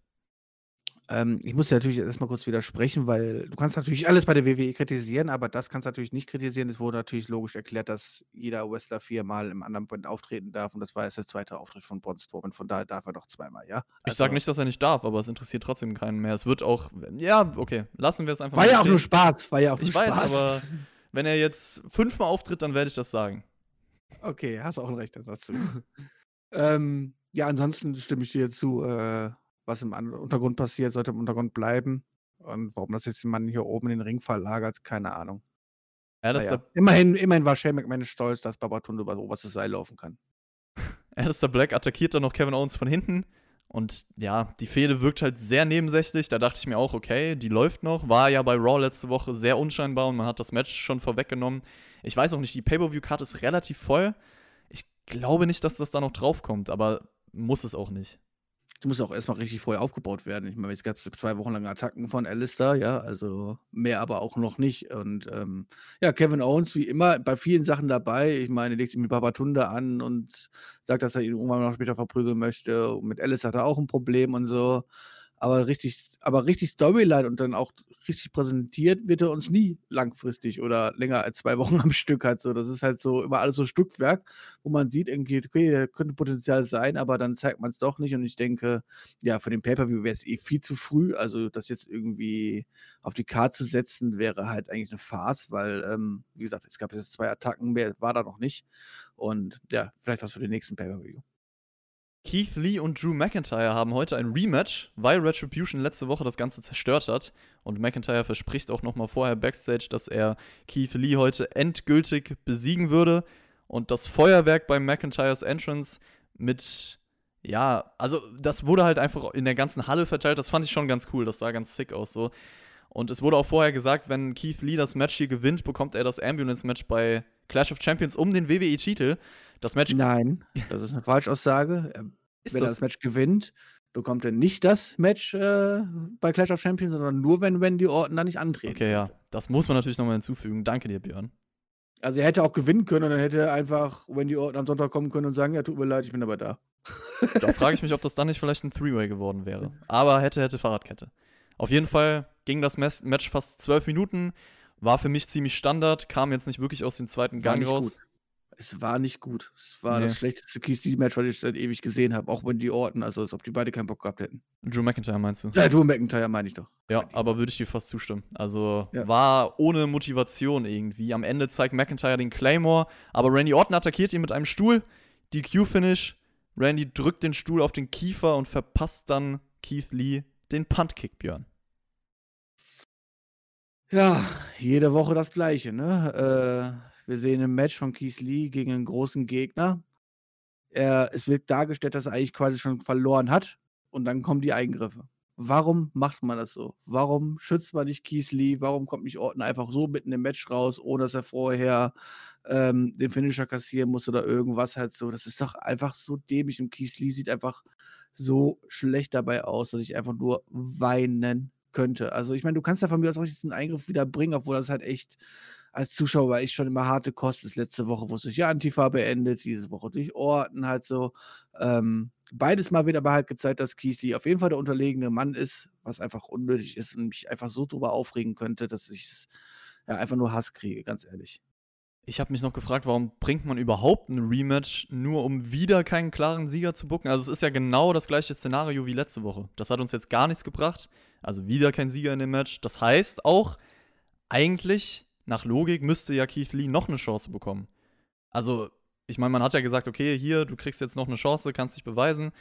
Ähm, ich muss dir natürlich erstmal kurz widersprechen, weil du kannst natürlich alles bei der WWE kritisieren, aber das kannst du natürlich nicht kritisieren. Es wurde natürlich logisch erklärt, dass jeder Wrestler viermal im anderen Band auftreten darf und das war jetzt der zweite Auftritt von Braun Strowman, von daher darf er doch zweimal, ja? Ich sage also nicht, dass er nicht darf, aber es interessiert trotzdem keinen mehr. Es wird auch, ja, okay, lassen wir es einfach War mal ja auch nur Spaß, war ja auch nur Ich weiß, aber wenn er jetzt fünfmal auftritt, dann werde ich das sagen. Okay, hast auch ein Recht dazu. ähm, ja, ansonsten stimme ich dir zu. Äh, was im Untergrund passiert, sollte im Untergrund bleiben. Und warum das jetzt jemand hier oben in den Ring verlagert, keine Ahnung. Ja, das naja. immerhin, immerhin war Shane McMahon stolz, dass Babatunde über das oberste Seil laufen kann. Alistair Black attackiert dann noch Kevin Owens von hinten. Und ja, die Fehde wirkt halt sehr nebensächlich. Da dachte ich mir auch, okay, die läuft noch. War ja bei Raw letzte Woche sehr unscheinbar und man hat das Match schon vorweggenommen. Ich weiß auch nicht, die Pay-Per-View-Karte ist relativ voll. Ich glaube nicht, dass das da noch draufkommt, aber muss es auch nicht. Du musst auch erstmal richtig vorher aufgebaut werden. Ich meine, jetzt gab es zwei Wochen lange Attacken von Alistair, ja, also mehr aber auch noch nicht. Und ähm, ja, Kevin Owens, wie immer, bei vielen Sachen dabei. Ich meine, legt sich mit Babatunde an und sagt, dass er ihn irgendwann noch später verprügeln möchte. Und mit Alice hat er auch ein Problem und so aber richtig, aber richtig Storyline und dann auch richtig präsentiert wird er uns nie langfristig oder länger als zwei Wochen am Stück halt so. Das ist halt so immer alles so Stückwerk, wo man sieht, irgendwie, okay, da könnte Potenzial sein, aber dann zeigt man es doch nicht. Und ich denke, ja, für den Pay-Per-View wäre es eh viel zu früh. Also, das jetzt irgendwie auf die Karte zu setzen, wäre halt eigentlich eine Farce, weil, ähm, wie gesagt, es gab jetzt zwei Attacken, mehr war da noch nicht. Und ja, vielleicht was für den nächsten Pay-Per-View. Keith Lee und Drew McIntyre haben heute ein Rematch, weil Retribution letzte Woche das Ganze zerstört hat. Und McIntyre verspricht auch nochmal vorher backstage, dass er Keith Lee heute endgültig besiegen würde. Und das Feuerwerk bei McIntyres Entrance mit, ja, also das wurde halt einfach in der ganzen Halle verteilt. Das fand ich schon ganz cool. Das sah ganz sick aus so. Und es wurde auch vorher gesagt, wenn Keith Lee das Match hier gewinnt, bekommt er das Ambulance-Match bei Clash of Champions um den WWE-Titel. Das Match. Nein, das ist eine Falschaussage. Ist wenn das? er das Match gewinnt, bekommt er nicht das Match äh, bei Clash of Champions, sondern nur, wenn Wendy Orton da nicht antreten. Okay, ja. Das muss man natürlich nochmal hinzufügen. Danke dir, Björn. Also er hätte auch gewinnen können und dann hätte einfach Wendy Orton am Sonntag kommen können und sagen, ja, tut mir leid, ich bin aber da. Da frage ich mich, ob das dann nicht vielleicht ein Three-Way geworden wäre. Aber hätte, hätte Fahrradkette. Auf jeden Fall ging das Match fast zwölf Minuten, war für mich ziemlich Standard, kam jetzt nicht wirklich aus dem zweiten Gang raus. Gut. Es war nicht gut. Es war nee. das schlechteste Keith Lee-Match, was ich seit ewig gesehen habe, auch wenn die Orten, also als ob die beide keinen Bock gehabt hätten. Drew McIntyre meinst du? Ja, Drew McIntyre meine ich doch. Ja, aber würde ich dir fast zustimmen. Also ja. war ohne Motivation irgendwie. Am Ende zeigt McIntyre den Claymore, aber Randy Orton attackiert ihn mit einem Stuhl. DQ-Finish. Randy drückt den Stuhl auf den Kiefer und verpasst dann Keith Lee den Puntkick, Björn. Ja, jede Woche das Gleiche, ne? Äh, wir sehen ein Match von Keith Lee gegen einen großen Gegner. Er, es wird dargestellt, dass er eigentlich quasi schon verloren hat und dann kommen die Eingriffe. Warum macht man das so? Warum schützt man nicht Keith Lee? Warum kommt nicht Orton einfach so mitten im Match raus, ohne dass er vorher ähm, den Finisher kassieren muss oder irgendwas halt so? Das ist doch einfach so dämlich und Keith Lee sieht einfach so schlecht dabei aus, dass ich einfach nur weinen könnte. Also ich meine, du kannst ja von mir aus auch diesen Eingriff wieder bringen, obwohl das halt echt als Zuschauer war ich schon immer harte Kost. Das letzte Woche wurde sich ja Antifa beendet, diese Woche durch Orten halt so. Ähm, beides mal wieder aber halt gezeigt, dass Kiesli auf jeden Fall der unterlegene Mann ist, was einfach unnötig ist und mich einfach so drüber aufregen könnte, dass ich ja einfach nur Hass kriege, ganz ehrlich. Ich habe mich noch gefragt, warum bringt man überhaupt ein Rematch, nur um wieder keinen klaren Sieger zu bucken? Also es ist ja genau das gleiche Szenario wie letzte Woche. Das hat uns jetzt gar nichts gebracht. Also wieder kein Sieger in dem Match. Das heißt auch, eigentlich, nach Logik, müsste ja Keith Lee noch eine Chance bekommen. Also, ich meine, man hat ja gesagt, okay, hier, du kriegst jetzt noch eine Chance, kannst dich beweisen.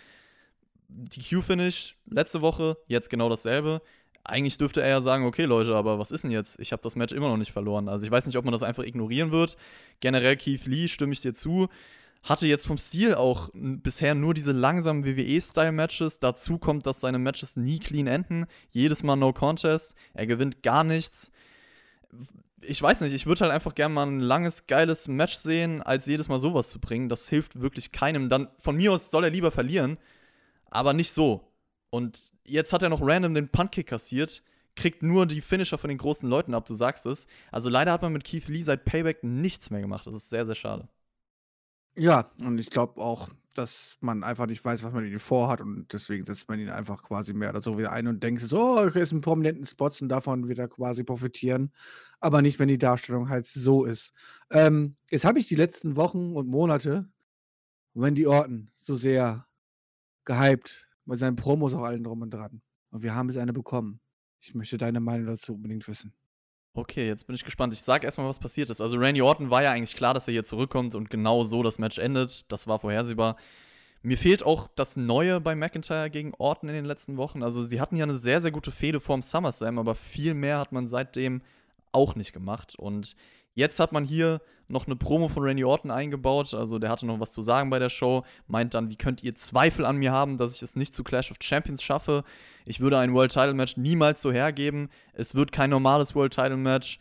Die Q-Finish letzte Woche, jetzt genau dasselbe. Eigentlich dürfte er ja sagen, okay Leute, aber was ist denn jetzt? Ich habe das Match immer noch nicht verloren. Also ich weiß nicht, ob man das einfach ignorieren wird. Generell Keith Lee stimme ich dir zu hatte jetzt vom Stil auch bisher nur diese langsamen WWE-Style-Matches. Dazu kommt, dass seine Matches nie clean enden. Jedes Mal No Contest. Er gewinnt gar nichts. Ich weiß nicht, ich würde halt einfach gerne mal ein langes, geiles Match sehen, als jedes Mal sowas zu bringen. Das hilft wirklich keinem. Dann von mir aus soll er lieber verlieren, aber nicht so. Und jetzt hat er noch random den Puntkick kassiert, kriegt nur die Finisher von den großen Leuten ab, du sagst es. Also leider hat man mit Keith Lee seit Payback nichts mehr gemacht. Das ist sehr, sehr schade. Ja, und ich glaube auch, dass man einfach nicht weiß, was man mit ihm vorhat und deswegen setzt man ihn einfach quasi mehr oder so wieder ein und denkt so, oh, ich ist in prominenten Spots und davon wieder quasi profitieren, aber nicht, wenn die Darstellung halt so ist. Ähm, jetzt habe ich die letzten Wochen und Monate Wendy Orton so sehr gehypt mit seinen Promos auch allen drum und dran. Und wir haben jetzt eine bekommen. Ich möchte deine Meinung dazu unbedingt wissen. Okay, jetzt bin ich gespannt. Ich sag erstmal, was passiert ist. Also, Randy Orton war ja eigentlich klar, dass er hier zurückkommt und genau so das Match endet. Das war vorhersehbar. Mir fehlt auch das Neue bei McIntyre gegen Orton in den letzten Wochen. Also, sie hatten ja eine sehr, sehr gute Fehde vorm SummerSlam, aber viel mehr hat man seitdem auch nicht gemacht. Und Jetzt hat man hier noch eine Promo von Randy Orton eingebaut. Also der hatte noch was zu sagen bei der Show. Meint dann, wie könnt ihr Zweifel an mir haben, dass ich es nicht zu Clash of Champions schaffe? Ich würde ein World Title Match niemals so hergeben. Es wird kein normales World Title Match.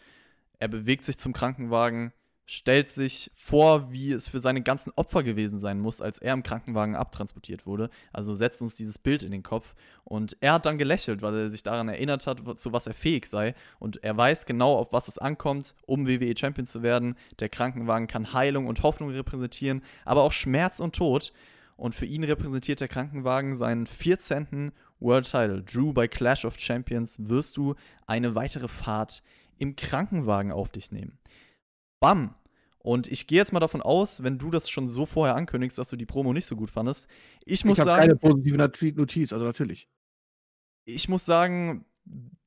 Er bewegt sich zum Krankenwagen, stellt sich vor, wie es für seine ganzen Opfer gewesen sein muss, als er im Krankenwagen abtransportiert wurde. Also setzt uns dieses Bild in den Kopf. Und er hat dann gelächelt, weil er sich daran erinnert hat, zu was er fähig sei. Und er weiß genau, auf was es ankommt, um WWE Champion zu werden. Der Krankenwagen kann Heilung und Hoffnung repräsentieren, aber auch Schmerz und Tod. Und für ihn repräsentiert der Krankenwagen seinen 14. World Title. Drew bei Clash of Champions wirst du eine weitere Fahrt im Krankenwagen auf dich nehmen. Bam! Und ich gehe jetzt mal davon aus, wenn du das schon so vorher ankündigst, dass du die Promo nicht so gut fandest. Ich muss ich sagen. keine positive Notiz, also natürlich. Ich muss sagen,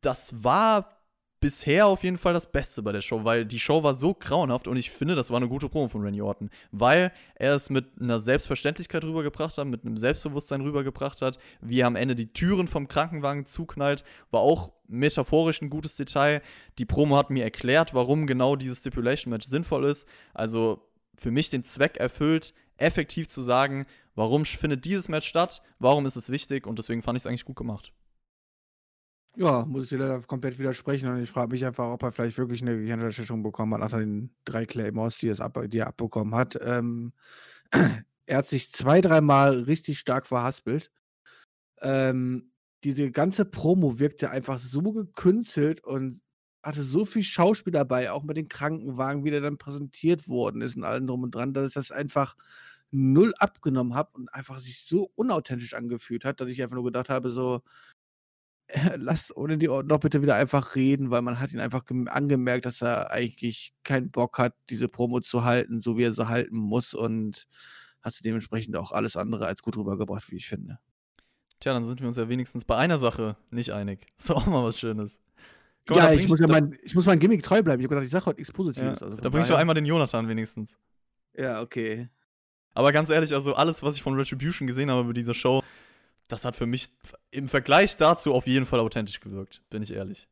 das war bisher auf jeden Fall das Beste bei der Show, weil die Show war so grauenhaft und ich finde, das war eine gute Promo von Randy Orton, weil er es mit einer Selbstverständlichkeit rübergebracht hat, mit einem Selbstbewusstsein rübergebracht hat, wie er am Ende die Türen vom Krankenwagen zuknallt, war auch metaphorisch ein gutes Detail. Die Promo hat mir erklärt, warum genau dieses Stipulation Match sinnvoll ist, also für mich den Zweck erfüllt, effektiv zu sagen, warum findet dieses Match statt, warum ist es wichtig und deswegen fand ich es eigentlich gut gemacht. Ja, muss ich dir leider komplett widersprechen. Und ich frage mich einfach, ob er vielleicht wirklich eine Gehirnerschütterung bekommen hat nach den drei Claymores, die, ab, die er abbekommen hat. Ähm, er hat sich zwei, dreimal richtig stark verhaspelt. Ähm, diese ganze Promo wirkte einfach so gekünstelt und hatte so viel Schauspiel dabei, auch mit den Krankenwagen, wie der dann präsentiert worden ist und allem drum und dran, dass ich das einfach null abgenommen habe und einfach sich so unauthentisch angefühlt hat, dass ich einfach nur gedacht habe, so, lasst ohne die Ordnung doch bitte wieder einfach reden, weil man hat ihn einfach angemerkt, dass er eigentlich keinen Bock hat, diese Promo zu halten, so wie er sie halten muss und hat sie dementsprechend auch alles andere als gut rübergebracht, wie ich finde. Tja, dann sind wir uns ja wenigstens bei einer Sache nicht einig. Das ist auch mal was Schönes. Mal, ja, ich muss ja mein, ich muss mein Gimmick treu bleiben. Ich habe gedacht, ich sage heute nichts Positives. Ja, also da bringst du einmal den Jonathan wenigstens. Ja, okay. Aber ganz ehrlich, also alles, was ich von Retribution gesehen habe über diese Show, das hat für mich im Vergleich dazu auf jeden Fall authentisch gewirkt, bin ich ehrlich.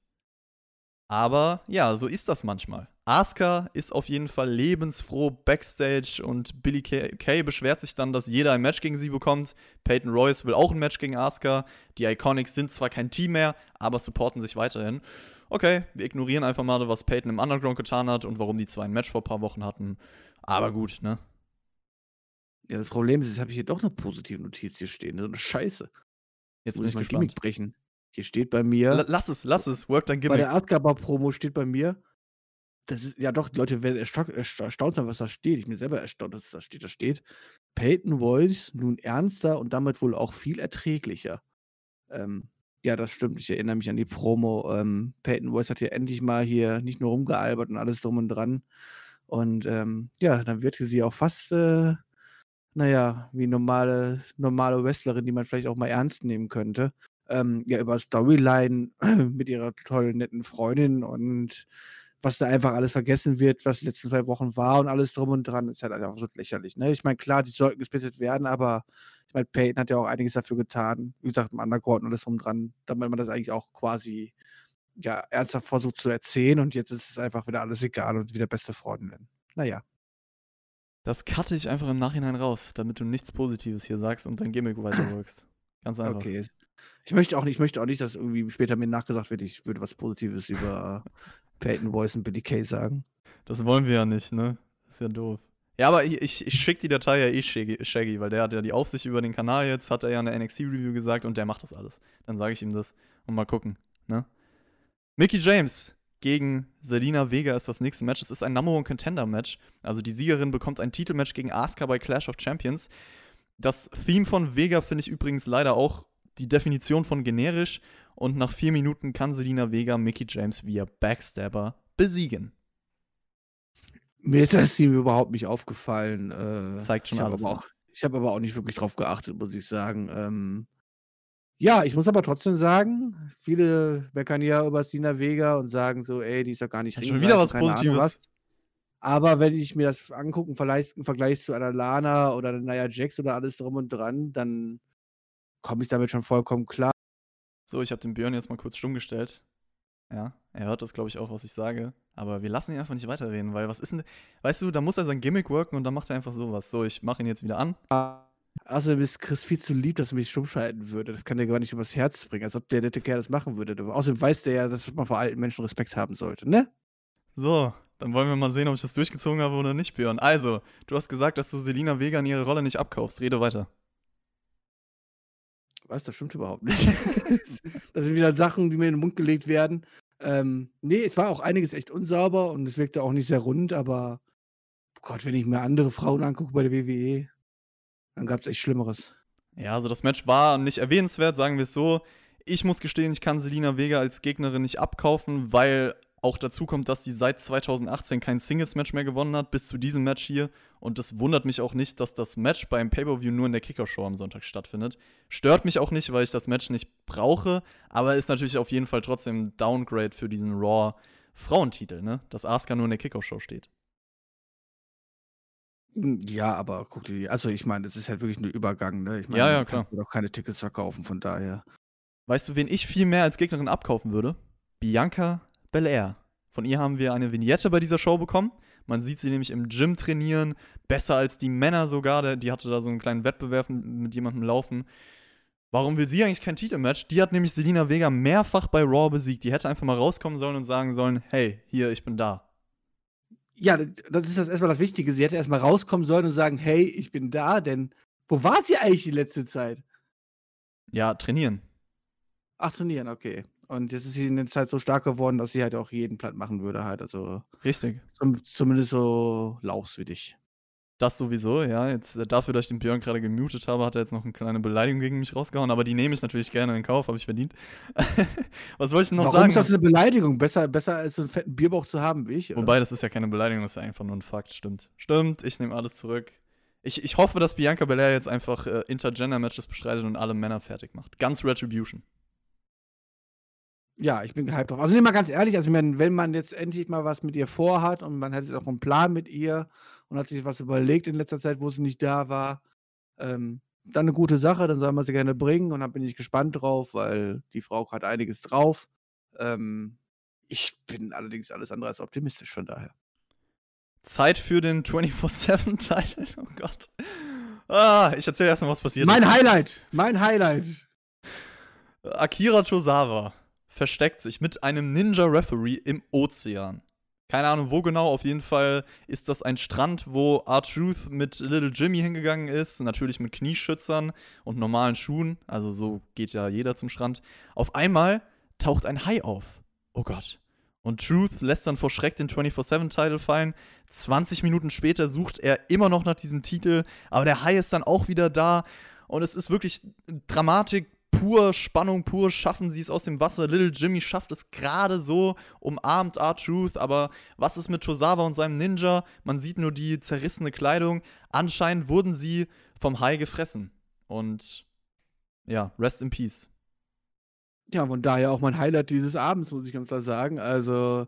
Aber ja, so ist das manchmal. Asuka ist auf jeden Fall lebensfroh backstage und Billy Kay, beschwert sich dann, dass jeder ein Match gegen sie bekommt. Peyton Royce will auch ein Match gegen Asuka. Die Iconics sind zwar kein Team mehr, aber supporten sich weiterhin. Okay, wir ignorieren einfach mal, was Peyton im Underground getan hat und warum die zwei ein Match vor ein paar Wochen hatten. Aber gut, ne? Ja, das Problem ist, jetzt habe ich hier doch eine positive Notiz hier stehen. So eine Scheiße. Jetzt muss ich mein gespannt. Gimmick brechen. Hier steht bei mir. L lass es, lass es. Work dein Gimmick. Bei der Erdgaber-Promo steht bei mir. Das ist, ja doch, die Leute werden erstaunt sein, was da steht. Ich bin selber erstaunt, dass das steht. Da steht, Peyton Voice nun ernster und damit wohl auch viel erträglicher. Ähm, ja, das stimmt. Ich erinnere mich an die Promo. Ähm, Peyton Voice hat hier endlich mal hier nicht nur rumgealbert und alles drum und dran. Und ähm, ja, dann wird sie auch fast äh, naja, wie normale, normale Wrestlerin, die man vielleicht auch mal ernst nehmen könnte. Ähm, ja, über Storyline mit ihrer tollen, netten Freundin und was da einfach alles vergessen wird, was die letzten zwei Wochen war und alles drum und dran, ist halt einfach so lächerlich. Ne? Ich meine, klar, die sollten gesplittet werden, aber ich meine, Peyton hat ja auch einiges dafür getan. Wie gesagt, im Underground und alles drum dran, damit man das eigentlich auch quasi ja, ernsthaft versucht zu erzählen und jetzt ist es einfach wieder alles egal und wieder beste Freundin. Naja. Das cutte ich einfach im Nachhinein raus, damit du nichts Positives hier sagst und dein Gimmick weiterwirkst. Ganz einfach. Okay. Ich möchte auch nicht, ich möchte auch nicht, dass irgendwie später mir nachgesagt wird, ich würde was Positives über Peyton Voice und Billy Kay sagen. Das wollen wir ja nicht, ne? Das ist ja doof. Ja, aber ich, ich schicke die Datei ja eh Shaggy, Shaggy, weil der hat ja die Aufsicht über den Kanal jetzt, hat er ja in der NXT-Review gesagt und der macht das alles. Dann sage ich ihm das und mal gucken, ne? Mickey James gegen Selina Vega ist das nächste Match. Es ist ein Number One Contender Match. Also die Siegerin bekommt ein Titelmatch gegen Asuka bei Clash of Champions. Das Theme von Vega finde ich übrigens leider auch die Definition von generisch. Und nach vier Minuten kann Selina Vega Mickey James via Backstabber besiegen. Mir ist das Theme überhaupt nicht aufgefallen. Äh, Zeigt schon alles. Auch, ich habe aber auch nicht wirklich drauf geachtet, muss ich sagen. Ähm, ja, ich muss aber trotzdem sagen, viele meckern ja über Sina Vega und sagen so, ey, die ist ja gar nicht Schon wieder was Positives. Was. Aber wenn ich mir das angucke im Vergleich, zu einer Lana oder einer Nia Jax oder alles drum und dran, dann komme ich damit schon vollkommen klar. So, ich habe den Björn jetzt mal kurz stumm gestellt. Ja, er hört das, glaube ich, auch, was ich sage. Aber wir lassen ihn einfach nicht weiterreden, weil was ist denn. Weißt du, da muss er sein Gimmick worken und dann macht er einfach sowas. So, ich mache ihn jetzt wieder an. Ah. Außerdem ist Chris viel zu lieb, dass er mich stumm schalten würde. Das kann der gar nicht übers Herz bringen, als ob der nette Kerl das machen würde. Außerdem weiß der ja, dass man vor alten Menschen Respekt haben sollte, ne? So, Dann wollen wir mal sehen, ob ich das durchgezogen habe oder nicht, Björn. Also, du hast gesagt, dass du Selina Vega in ihre Rolle nicht abkaufst. Rede weiter. Was? Das stimmt überhaupt nicht. das sind wieder Sachen, die mir in den Mund gelegt werden. Ähm, nee, es war auch einiges echt unsauber und es wirkte auch nicht sehr rund, aber Gott, wenn ich mir andere Frauen angucke bei der WWE, dann gab es echt Schlimmeres. Ja, also das Match war nicht erwähnenswert, sagen wir es so. Ich muss gestehen, ich kann Selina Vega als Gegnerin nicht abkaufen, weil auch dazu kommt, dass sie seit 2018 kein Singles-Match mehr gewonnen hat, bis zu diesem Match hier. Und das wundert mich auch nicht, dass das Match beim Pay-Per-View nur in der Kicker-Show am Sonntag stattfindet. Stört mich auch nicht, weil ich das Match nicht brauche, aber ist natürlich auf jeden Fall trotzdem ein Downgrade für diesen Raw-Frauentitel, ne? Dass Asuka nur in der Kicker-Show steht. Hm, ja, aber guck dir, also ich meine, das ist halt wirklich nur Übergang, ne? Ich meine, ja, ja, klar. Du auch keine Tickets verkaufen, von daher. Weißt du, wen ich viel mehr als Gegnerin abkaufen würde? Bianca Belair. Von ihr haben wir eine Vignette bei dieser Show bekommen. Man sieht sie nämlich im Gym trainieren, besser als die Männer sogar. Die hatte da so einen kleinen Wettbewerb mit jemandem laufen. Warum will sie eigentlich kein Titelmatch? Die hat nämlich Selina Vega mehrfach bei Raw besiegt. Die hätte einfach mal rauskommen sollen und sagen sollen: Hey, hier, ich bin da. Ja, das ist das erstmal das Wichtige. Sie hätte erstmal rauskommen sollen und sagen: Hey, ich bin da, denn wo war sie eigentlich die letzte Zeit? Ja, trainieren. Ach, trainieren, okay. Und jetzt ist sie in der Zeit so stark geworden, dass sie halt auch jeden platt machen würde, halt. Also. Richtig. Zum, zumindest so lauchswürdig. Das sowieso, ja. Jetzt äh, dafür, dass ich den Björn gerade gemutet habe, hat er jetzt noch eine kleine Beleidigung gegen mich rausgehauen, aber die nehme ich natürlich gerne in Kauf, habe ich verdient. Was wollte ich noch Warum sagen? ist das eine Beleidigung? Besser, besser als so einen fetten Bierbauch zu haben wie ich. Oder? Wobei, das ist ja keine Beleidigung, das ist ja einfach nur ein Fakt. Stimmt. Stimmt, ich nehme alles zurück. Ich, ich hoffe, dass Bianca Belair jetzt einfach äh, Intergender-Matches bestreitet und alle Männer fertig macht. Ganz Retribution. Ja, ich bin gehypt drauf. Also nehmen wir mal ganz ehrlich, also wenn man jetzt endlich mal was mit ihr vorhat und man hat jetzt auch einen Plan mit ihr und hat sich was überlegt in letzter Zeit, wo sie nicht da war, ähm, dann eine gute Sache, dann soll man sie gerne bringen und dann bin ich gespannt drauf, weil die Frau hat einiges drauf. Ähm, ich bin allerdings alles andere als optimistisch von daher. Zeit für den 24-7-Titel. Oh Gott. Ah, ich erzähle erstmal, was passiert mein ist. Mein Highlight! Mein Highlight! Akira Tozawa versteckt sich mit einem Ninja-Referee im Ozean. Keine Ahnung, wo genau. Auf jeden Fall ist das ein Strand, wo R-Truth mit Little Jimmy hingegangen ist. Natürlich mit Knieschützern und normalen Schuhen. Also so geht ja jeder zum Strand. Auf einmal taucht ein Hai auf. Oh Gott. Und Truth lässt dann vor Schreck den 24-7-Titel fallen. 20 Minuten später sucht er immer noch nach diesem Titel. Aber der Hai ist dann auch wieder da. Und es ist wirklich Dramatik pur Spannung, pur schaffen sie es aus dem Wasser. Little Jimmy schafft es gerade so, umarmt R-Truth, aber was ist mit Tosawa und seinem Ninja? Man sieht nur die zerrissene Kleidung. Anscheinend wurden sie vom Hai gefressen. Und ja, rest in peace. Ja, von daher auch mein Highlight dieses Abends, muss ich ganz klar sagen. Also,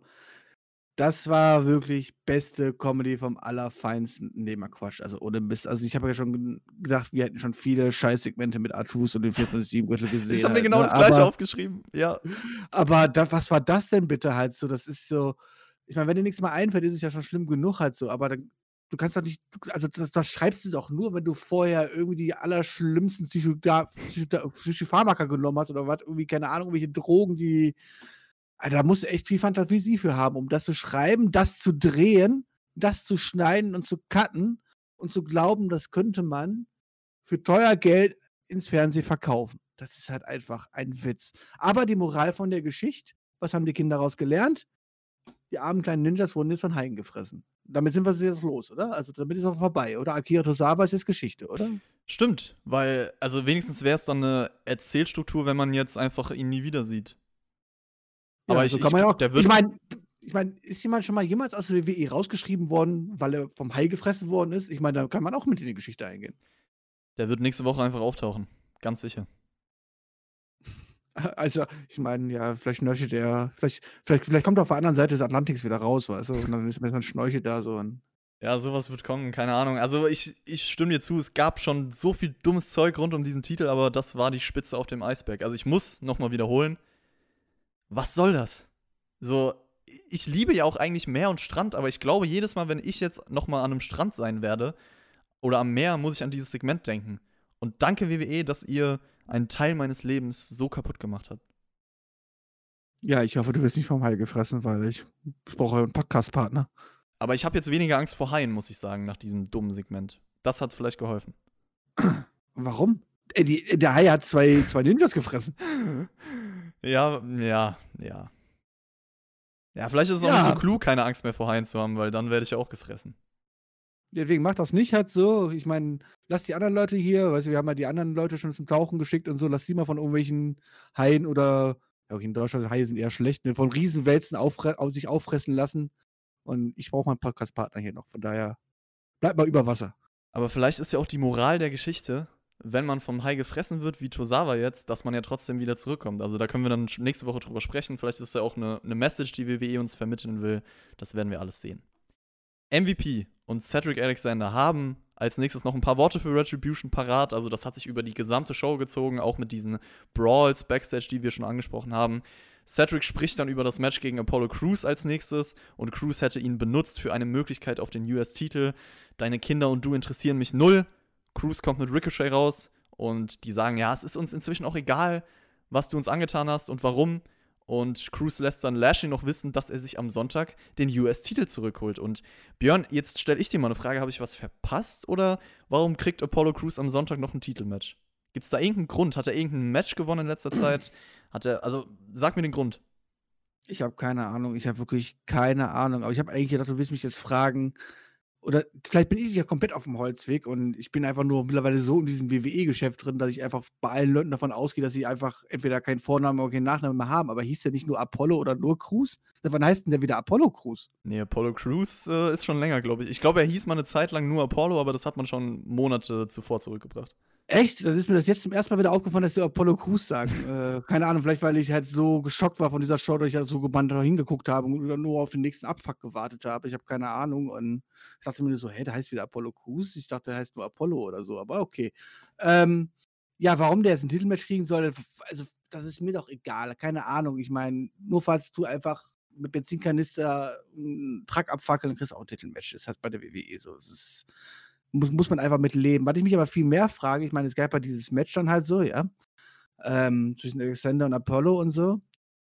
das war wirklich beste Comedy vom Allerfeinsten. Nee, mal Quatsch, also ohne Mist. Also ich habe ja schon gedacht, wir hätten schon viele Scheißsegmente mit Artus und dem 407 Gürtel gesehen. Ich habe mir genau halt, das gleiche aber, aufgeschrieben, ja. Aber da, was war das denn bitte halt so? Das ist so, ich meine, wenn dir nichts mehr einfällt, ist es ja schon schlimm genug halt so, aber dann, du kannst doch nicht, also das, das, schreibst du doch nur, wenn du vorher irgendwie die allerschlimmsten Psychopharmaka genommen hast oder was, irgendwie, keine Ahnung, irgendwelche Drogen, die also, da musst du echt viel Fantasie für haben, um das zu schreiben, das zu drehen, das zu schneiden und zu cutten und zu glauben, das könnte man für teuer Geld ins Fernsehen verkaufen. Das ist halt einfach ein Witz. Aber die Moral von der Geschichte, was haben die Kinder daraus gelernt? Die armen kleinen Ninjas wurden jetzt von Haien gefressen. Damit sind wir jetzt los, oder? Also damit ist auch vorbei, oder? Akira Tosawa ist jetzt Geschichte, oder? Stimmt, weil, also wenigstens wäre es dann eine Erzählstruktur, wenn man jetzt einfach ihn nie wieder sieht. Aber ja, ich, so kann man ja auch. Der wird ich meine, ich mein, ist jemand schon mal jemals aus der WWE rausgeschrieben worden, weil er vom Hai gefressen worden ist? Ich meine, da kann man auch mit in die Geschichte eingehen. Der wird nächste Woche einfach auftauchen. Ganz sicher. Also, ich meine, ja, vielleicht schnörchelt er, vielleicht, vielleicht, vielleicht kommt er auf der anderen Seite des Atlantiks wieder raus, weißt du, und dann ist mir so ein Schnorchel da so ein. Ja, sowas wird kommen, keine Ahnung. Also ich, ich stimme dir zu, es gab schon so viel dummes Zeug rund um diesen Titel, aber das war die Spitze auf dem Eisberg. Also ich muss nochmal wiederholen, was soll das? So, ich liebe ja auch eigentlich Meer und Strand, aber ich glaube, jedes Mal, wenn ich jetzt nochmal an einem Strand sein werde oder am Meer, muss ich an dieses Segment denken. Und danke WWE, dass ihr einen Teil meines Lebens so kaputt gemacht habt. Ja, ich hoffe, du wirst nicht vom Hai gefressen, weil ich, ich brauche einen Podcast-Partner. Aber ich habe jetzt weniger Angst vor Haien, muss ich sagen, nach diesem dummen Segment. Das hat vielleicht geholfen. Warum? Ey, die, der Hai hat zwei, zwei Ninjas gefressen. Ja, ja, ja. Ja, vielleicht ist es auch Ja. nicht so klug, keine Angst mehr vor Haien zu haben, weil dann werde ich ja auch gefressen. Deswegen macht das nicht halt so. Ich meine, lass die anderen Leute hier, weißt du, wir haben ja die anderen Leute schon zum Tauchen geschickt und so, lass die mal von irgendwelchen Haien oder, ja, okay, in Deutschland Haie sind eher schlecht, ne, von Riesenwälzen auffre au- sich auffressen lassen. Und ich brauche mal einen Podcast-Partner hier noch. Von daher, bleib mal über Wasser. Aber vielleicht ist ja auch die Moral der Geschichte, wenn man vom Hai gefressen wird, wie Tosawa jetzt, dass man ja trotzdem wieder zurückkommt. Also da können wir dann nächste Woche drüber sprechen. Vielleicht ist ja auch eine, eine Message, die WWE uns vermitteln will. Das werden wir alles sehen. MVP und Cedric Alexander haben als nächstes noch ein paar Worte für Retribution parat. Also das hat sich über die gesamte Show gezogen, auch mit diesen Brawls backstage, die wir schon angesprochen haben. Cedric spricht dann über das Match gegen Apollo Crews als nächstes und Crews hätte ihn benutzt für eine Möglichkeit auf den US-Titel. Deine Kinder und du interessieren mich null. Crews kommt mit Ricochet raus und die sagen, ja, es ist uns inzwischen auch egal, was du uns angetan hast und warum. Und Crews lässt dann Lashley noch wissen, dass er sich am Sonntag den US-Titel zurückholt. Und Björn, jetzt stelle ich dir mal eine Frage: Habe ich was verpasst oder warum kriegt Apollo Crews am Sonntag noch ein Titelmatch? Gibt es da irgendeinen Grund? Hat er irgendein Match gewonnen in letzter Zeit? Hat er, also sag mir den Grund. Ich habe keine Ahnung. Ich habe wirklich keine Ahnung. Aber ich habe eigentlich gedacht, du willst mich jetzt fragen. Oder vielleicht bin ich ja komplett auf dem Holzweg und ich bin einfach nur mittlerweile so in diesem WWE-Geschäft drin, dass ich einfach bei allen Leuten davon ausgehe, dass sie einfach entweder keinen Vornamen oder keinen Nachnamen mehr haben. Aber hieß der nicht nur Apollo oder nur Cruz? Wann heißt denn der wieder Apollo Cruz? Nee, Apollo Crews äh, ist schon länger, glaube ich. Ich glaube, er hieß mal eine Zeit lang nur Apollo, aber das hat man schon Monate zuvor zurückgebracht. Echt? Dann ist mir das jetzt zum ersten Mal wieder aufgefallen, dass sie Apollo Crews sagen. äh, keine Ahnung, vielleicht weil ich halt so geschockt war von dieser Show, dass ich halt so gebannt hingeguckt habe und nur auf den nächsten Abfuck gewartet habe. Ich habe keine Ahnung und ich dachte mir so, hä, der heißt wieder Apollo Crews? Ich dachte, der heißt nur Apollo oder so, aber okay. Ähm, ja, warum der jetzt ein Titelmatch kriegen soll, also das ist mir doch egal, keine Ahnung. Ich meine, nur falls du einfach mit Benzinkanister einen Truck abfackeln, kriegst auch ein Titelmatch. Das ist halt bei der WWE so. Das ist, muss, muss man einfach mit leben. Was ich mich aber viel mehr frage, ich meine, es gab ja dieses Match dann halt so, ja, ähm, zwischen Alexander und Apollo und so.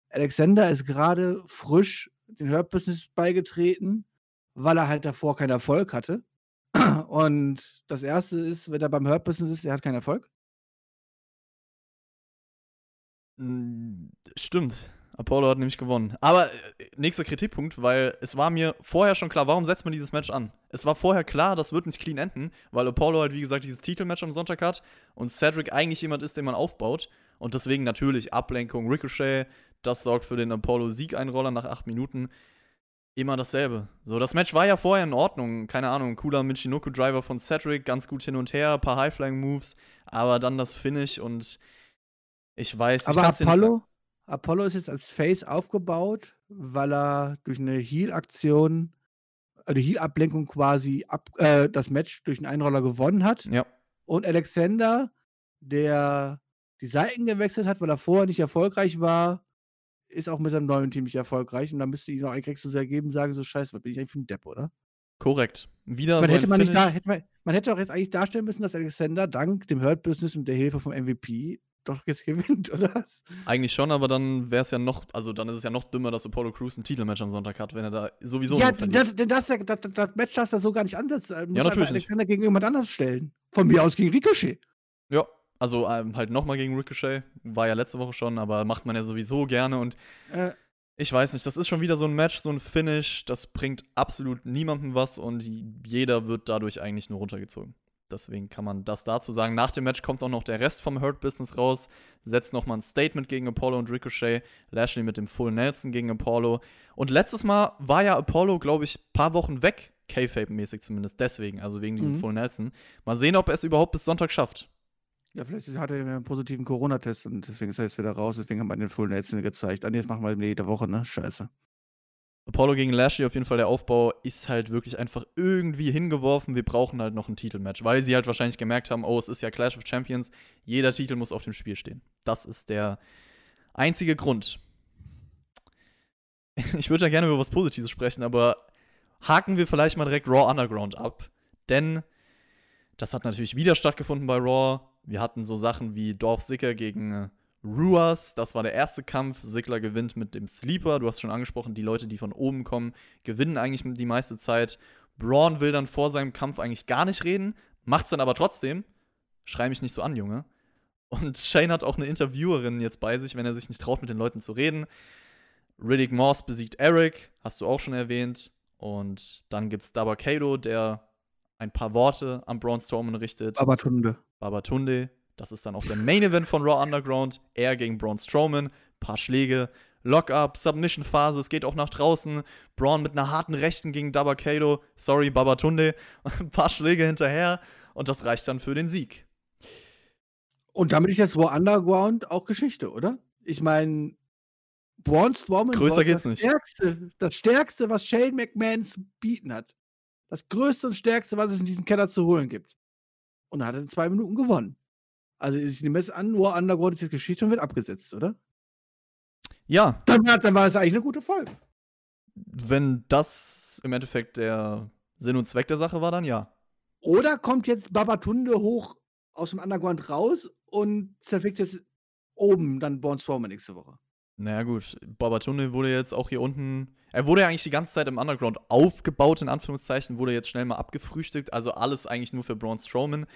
Alexander ist gerade frisch den Hurt Business beigetreten, weil er halt davor keinen Erfolg hatte. Und das erste ist, wenn er beim Hurt Business ist, er hat keinen Erfolg. Mm, Stimmt. Apollo hat nämlich gewonnen. Aber äh, nächster Kritikpunkt, weil es war mir vorher schon klar, warum setzt man dieses Match an? Es war vorher klar, das wird nicht clean enden, weil Apollo halt, wie gesagt, dieses Titelmatch am Sonntag hat und Cedric eigentlich jemand ist, den man aufbaut. Und deswegen natürlich Ablenkung, Ricochet, das sorgt für den Apollo-Siegeinroller nach acht Minuten. Immer dasselbe. So, das Match war ja vorher in Ordnung. Keine Ahnung, cooler Michinoku-Driver von Cedric, ganz gut hin und her, ein paar High-Flying-Moves, aber dann das Finish und ich weiß, ich Aber nicht sagen. Apollo, Apollo ist jetzt als Face aufgebaut, weil er durch eine Heal-Aktion, äh, die Heal-Ablenkung quasi ab, äh, das Match durch einen Einroller gewonnen hat. Ja. Und Alexander, der die Seiten gewechselt hat, weil er vorher nicht erfolgreich war, ist auch mit seinem neuen Team nicht erfolgreich. Und da müsste ich noch eigentlich extra so ergeben sagen, so scheiße, was bin ich eigentlich für ein Depp, oder? Korrekt. Wieder man, so hätte ein man, nicht da, hätte man, man hätte doch jetzt eigentlich darstellen müssen, dass Alexander dank dem Hurt Business und der Hilfe vom MVP doch jetzt gewinnt, oder was? Eigentlich schon, aber dann wäre es ja noch, also dann ist es ja noch dümmer, dass Apollo Crews ein Titelmatch am Sonntag hat, wenn er da sowieso ja, denn das, das, das, das Match darfst du so gar nicht ansetzen. Du musst Ja, natürlich Alexander gegen jemand anders stellen. Von mir aus gegen Ricochet. Ja, also ähm, halt nochmal gegen Ricochet. War ja letzte Woche schon, aber macht man ja sowieso gerne und Äh, ich weiß nicht, das ist schon wieder so ein Match, so ein Finish, das bringt absolut niemandem was und jeder wird dadurch eigentlich nur runtergezogen. Deswegen kann man das dazu sagen. Nach dem Match kommt auch noch der Rest vom Hurt Business raus, setzt nochmal ein Statement gegen Apollo und Ricochet, Lashley mit dem Full Nelson gegen Apollo. Und letztes Mal war ja Apollo, glaube ich, ein paar Wochen weg, K-Fape-mäßig zumindest, deswegen, also wegen diesem Mhm. Full Nelson. Mal sehen, ob er es überhaupt bis Sonntag schafft. ja, vielleicht hat er einen positiven Corona-Test und deswegen ist er jetzt wieder raus. Deswegen haben wir den Full Nelson gezeigt. Ah, nee, das machen wir jede Woche, ne? Scheiße. Apollo gegen Lashley, auf jeden Fall der Aufbau ist halt wirklich einfach irgendwie hingeworfen. Wir brauchen halt noch ein Titelmatch, weil sie halt wahrscheinlich gemerkt haben, oh, es ist ja Clash of Champions, jeder Titel muss auf dem Spiel stehen. Das ist der einzige Grund. Ich würde ja gerne über was Positives sprechen, aber haken wir vielleicht mal direkt Raw Underground ab. Denn das hat natürlich wieder stattgefunden bei Raw. Wir hatten so Sachen wie Dorf Sicker gegen Ruas, das war der erste Kampf. Sigler gewinnt mit dem Sleeper. Du hast schon angesprochen, die Leute, die von oben kommen, gewinnen eigentlich die meiste Zeit. Braun will dann vor seinem Kampf eigentlich gar nicht reden, macht's dann aber trotzdem. Schrei mich nicht so an, Junge. Und Shane hat auch eine Interviewerin jetzt bei sich, wenn er sich nicht traut, mit den Leuten zu reden. Riddick Moss besiegt Eric, hast du auch schon erwähnt. Und dann gibt's Dabakato, der ein paar Worte an Braun Strowman richtet. Babatunde. Babatunde. Das ist dann auch der Main Event von Raw Underground. Er gegen Braun Strowman. Paar Schläge. Lock-up, Submission-Phase, es geht auch nach draußen. Braun mit einer harten Rechten gegen Dabakato. Sorry, Babatunde. Ein paar Schläge hinterher. Und das reicht dann für den Sieg. Und damit ist jetzt War Underground auch Geschichte, oder? Ich meine, Braun Strowman Größer geht's das nicht. Stärkste, das Stärkste, was Shane McMahon zu bieten hat. Das Größte und Stärkste, was es in diesem Keller zu holen gibt. Und er hat in zwei Minuten gewonnen. Also ich nehme es an, War Underground ist jetzt Geschichte und wird abgesetzt, oder? Ja, Dann war, dann war es eigentlich eine gute Folge. wenn das im Endeffekt der Sinn und Zweck der Sache war, dann ja. Oder kommt jetzt Babatunde hoch aus dem Underground raus und zerfickt jetzt oben dann Braun Strowman nächste Woche. Naja, gut. Babatunde wurde jetzt auch hier unten. Er wurde ja eigentlich die ganze Zeit im Underground aufgebaut, in Anführungszeichen, wurde jetzt schnell mal abgefrühstückt. Also alles eigentlich nur für Braun Strowman.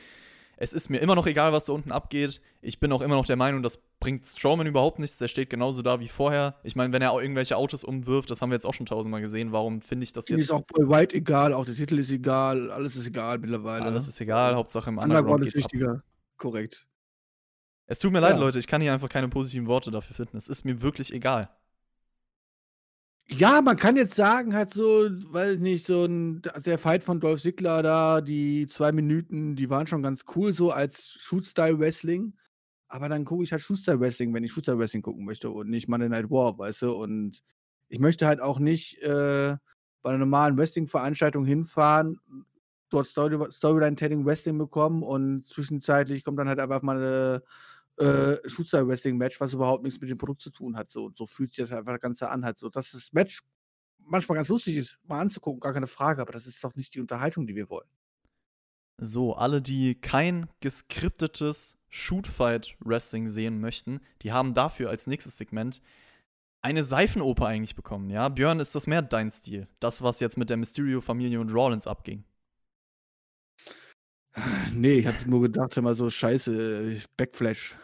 Es ist mir immer noch egal, was da unten abgeht. Ich bin auch immer noch der Meinung, das bringt Strowman überhaupt nichts. Der steht genauso da wie vorher. Ich meine, wenn er auch irgendwelche Autos umwirft, das haben wir jetzt auch schon tausendmal gesehen. Warum finde ich das Ihm ist jetzt? auch Paul White egal, auch der Titel ist egal, alles ist egal mittlerweile. Alles ist egal. Hauptsache im Underground Underground ist geht's ab. wichtiger. Korrekt. Es tut mir leid, Ja. Leute. Ich kann hier einfach keine positiven Worte dafür finden. Es ist mir wirklich egal. Ja, man kann jetzt sagen, halt so, weiß ich nicht, so ein, der Fight von Dolph Ziggler da, die zwei Minuten, die waren schon ganz cool, so als Shoot-Style-Wrestling. Aber dann gucke ich halt Shoot-Style-Wrestling, wenn ich Shoot-Style-Wrestling gucken möchte und nicht Monday Night War, weißt du? Und ich möchte halt auch nicht äh, bei einer normalen Wrestling-Veranstaltung hinfahren, dort Story Storyline-Telling Wrestling bekommen und zwischenzeitlich kommt dann halt einfach mal eine äh, Shoot-Style-Wrestling-Match, was überhaupt nichts mit dem Produkt zu tun hat. So, so fühlt sich das einfach das Ganze an. Halt so, dass das Match manchmal ganz lustig ist, mal anzugucken, gar keine Frage, aber das ist doch nicht die Unterhaltung, die wir wollen. So, alle, die kein geskriptetes Shootfight-Wrestling sehen möchten, die haben dafür als nächstes Segment eine Seifenoper eigentlich bekommen, ja? Björn, ist das mehr dein Stil? Das, was jetzt mit der Mysterio-Familie und Rollins abging. Nee, ich hab nur gedacht, immer so scheiße, äh, Backflash.